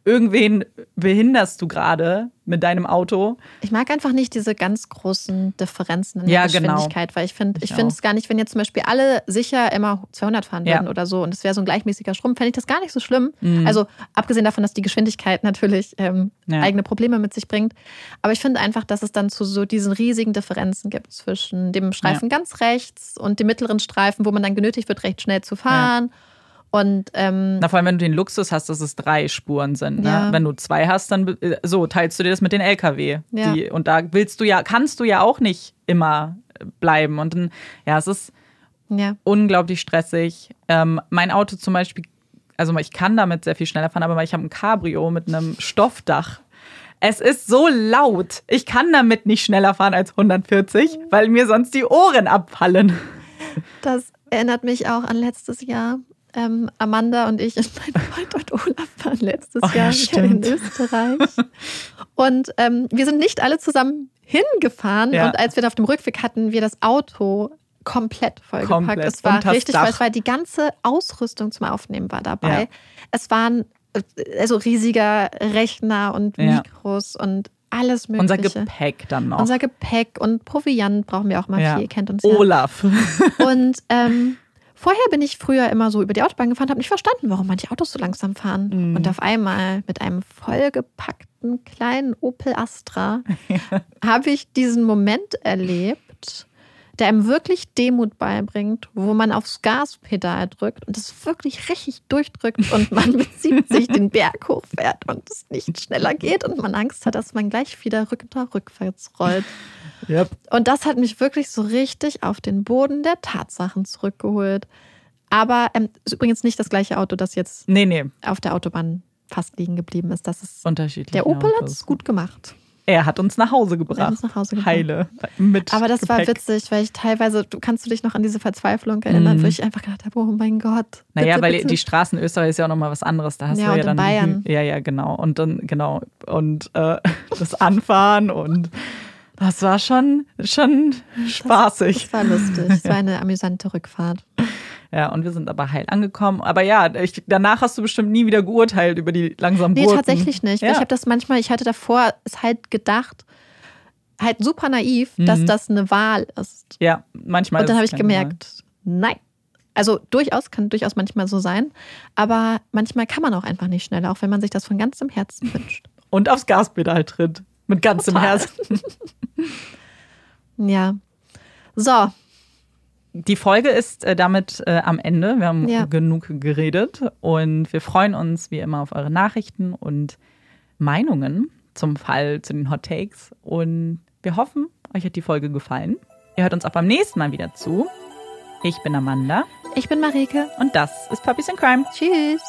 irgendwen behinderst du gerade mit deinem Auto. Ich mag einfach nicht diese ganz großen Differenzen in Ja, der genau. Geschwindigkeit, weil ich finde, ich finde es gar nicht, wenn jetzt zum Beispiel alle sicher immer 200 fahren Ja. würden oder so und es wäre so ein gleichmäßiger Strom, fände ich das gar nicht so schlimm. Mhm. Also abgesehen davon, dass die Geschwindigkeit natürlich ähm, Ja. eigene Probleme mit sich bringt, aber ich finde einfach, dass es dann zu so diesen riesigen Differenzen gibt zwischen dem Streifen ganz rechts und dem mittleren Streifen, wo man dann genötigt wird, recht schnell zu fahren. Und ähm, Na, vor allem, wenn du den Luxus hast, dass es drei Spuren sind. Ne? Ja. Wenn du zwei hast, dann äh, so teilst du dir das mit den LKW. Ja. Die, und da willst du ja, kannst du ja auch nicht immer äh, bleiben. Und dann, ja, es ist ja. unglaublich stressig. Ähm, mein Auto zum Beispiel, also ich kann damit sehr viel schneller fahren, aber ich habe ein Cabrio mit einem Stoffdach. Es ist so laut. Ich kann damit nicht schneller fahren als 140, weil mir sonst die Ohren abfallen. Das erinnert mich auch an letztes Jahr. Ähm, Amanda und ich und mein Freund und Olaf waren letztes Oh ja, Jahr hier in. Österreich. Und ähm, wir sind nicht alle zusammen hingefahren. Ja. Und als wir auf dem Rückweg hatten, wir das Auto komplett vollgepackt. Komplett. Es war Und das richtig, Dach. weil es war die ganze Ausrüstung zum Aufnehmen war dabei. Ja. Es waren also riesiger Rechner und. Mikros und alles mögliche. Unser Gepäck dann noch. Unser Gepäck und Proviant brauchen wir auch mal Ja. viel. Ihr kennt uns ja. Olaf. Und ähm, vorher bin ich früher immer so über die Autobahn gefahren, habe nicht verstanden, warum manche Autos so langsam fahren. Mhm. Und auf einmal mit einem vollgepackten kleinen Opel Astra habe ich diesen Moment erlebt, der einem wirklich Demut beibringt, wo man aufs Gaspedal drückt und es wirklich richtig durchdrückt und man mit 70 den Berg hochfährt und es nicht schneller geht und man Angst hat, dass man gleich wieder rückwärts rollt. Yep. Und das hat mich wirklich so richtig auf den Boden der Tatsachen zurückgeholt. Aber ähm, ist übrigens nicht das gleiche Auto, das jetzt Nee, nee, auf der Autobahn fast liegen geblieben ist. Das ist unterschiedlich. der Opel hat es gut gemacht. Er hat uns nach Hause gebracht. Er hat uns nach Hause gebracht. Heile. Mit Aber das Gepäck. war witzig, weil ich teilweise, du kannst du dich noch an diese Verzweiflung erinnern, Mhm. wo ich einfach gedacht habe, oh mein Gott. Naja, bitte, weil bitte. die Straßen in Österreich ist ja auch nochmal was anderes. Da hast Ja, du ja in dann. Bayern. Ja, ja, genau. Und dann, genau. Und äh, das Anfahren und das war schon, schon spaßig. Das war lustig. Es war eine amüsante Rückfahrt. Ja, und wir sind aber heil angekommen. Aber ja, ich, danach hast du bestimmt nie wieder geurteilt über die langsamen Nee, Gurken. tatsächlich nicht. Ja. Ich habe das manchmal, ich hatte davor es halt gedacht, halt super naiv, dass Mhm. das eine Wahl ist. Ja, manchmal. Und dann habe ich gemerkt, nein. Also durchaus, kann durchaus manchmal so sein. Aber manchmal kann man auch einfach nicht schneller, auch wenn man sich das von ganzem Herzen wünscht. Wahl. Und aufs Gaspedal tritt. Mit ganzem Total. Herzen. Ja. So, Die Folge ist äh, damit äh, am Ende. Wir haben Ja. genug geredet und wir freuen uns wie immer auf eure Nachrichten und Meinungen zum Fall, zu den Hot Takes. Und wir hoffen, euch hat die Folge gefallen. Ihr hört uns auch beim nächsten Mal wieder zu. Ich bin Amanda ich bin Marike. und das ist Puppies in Crime. Tschüss.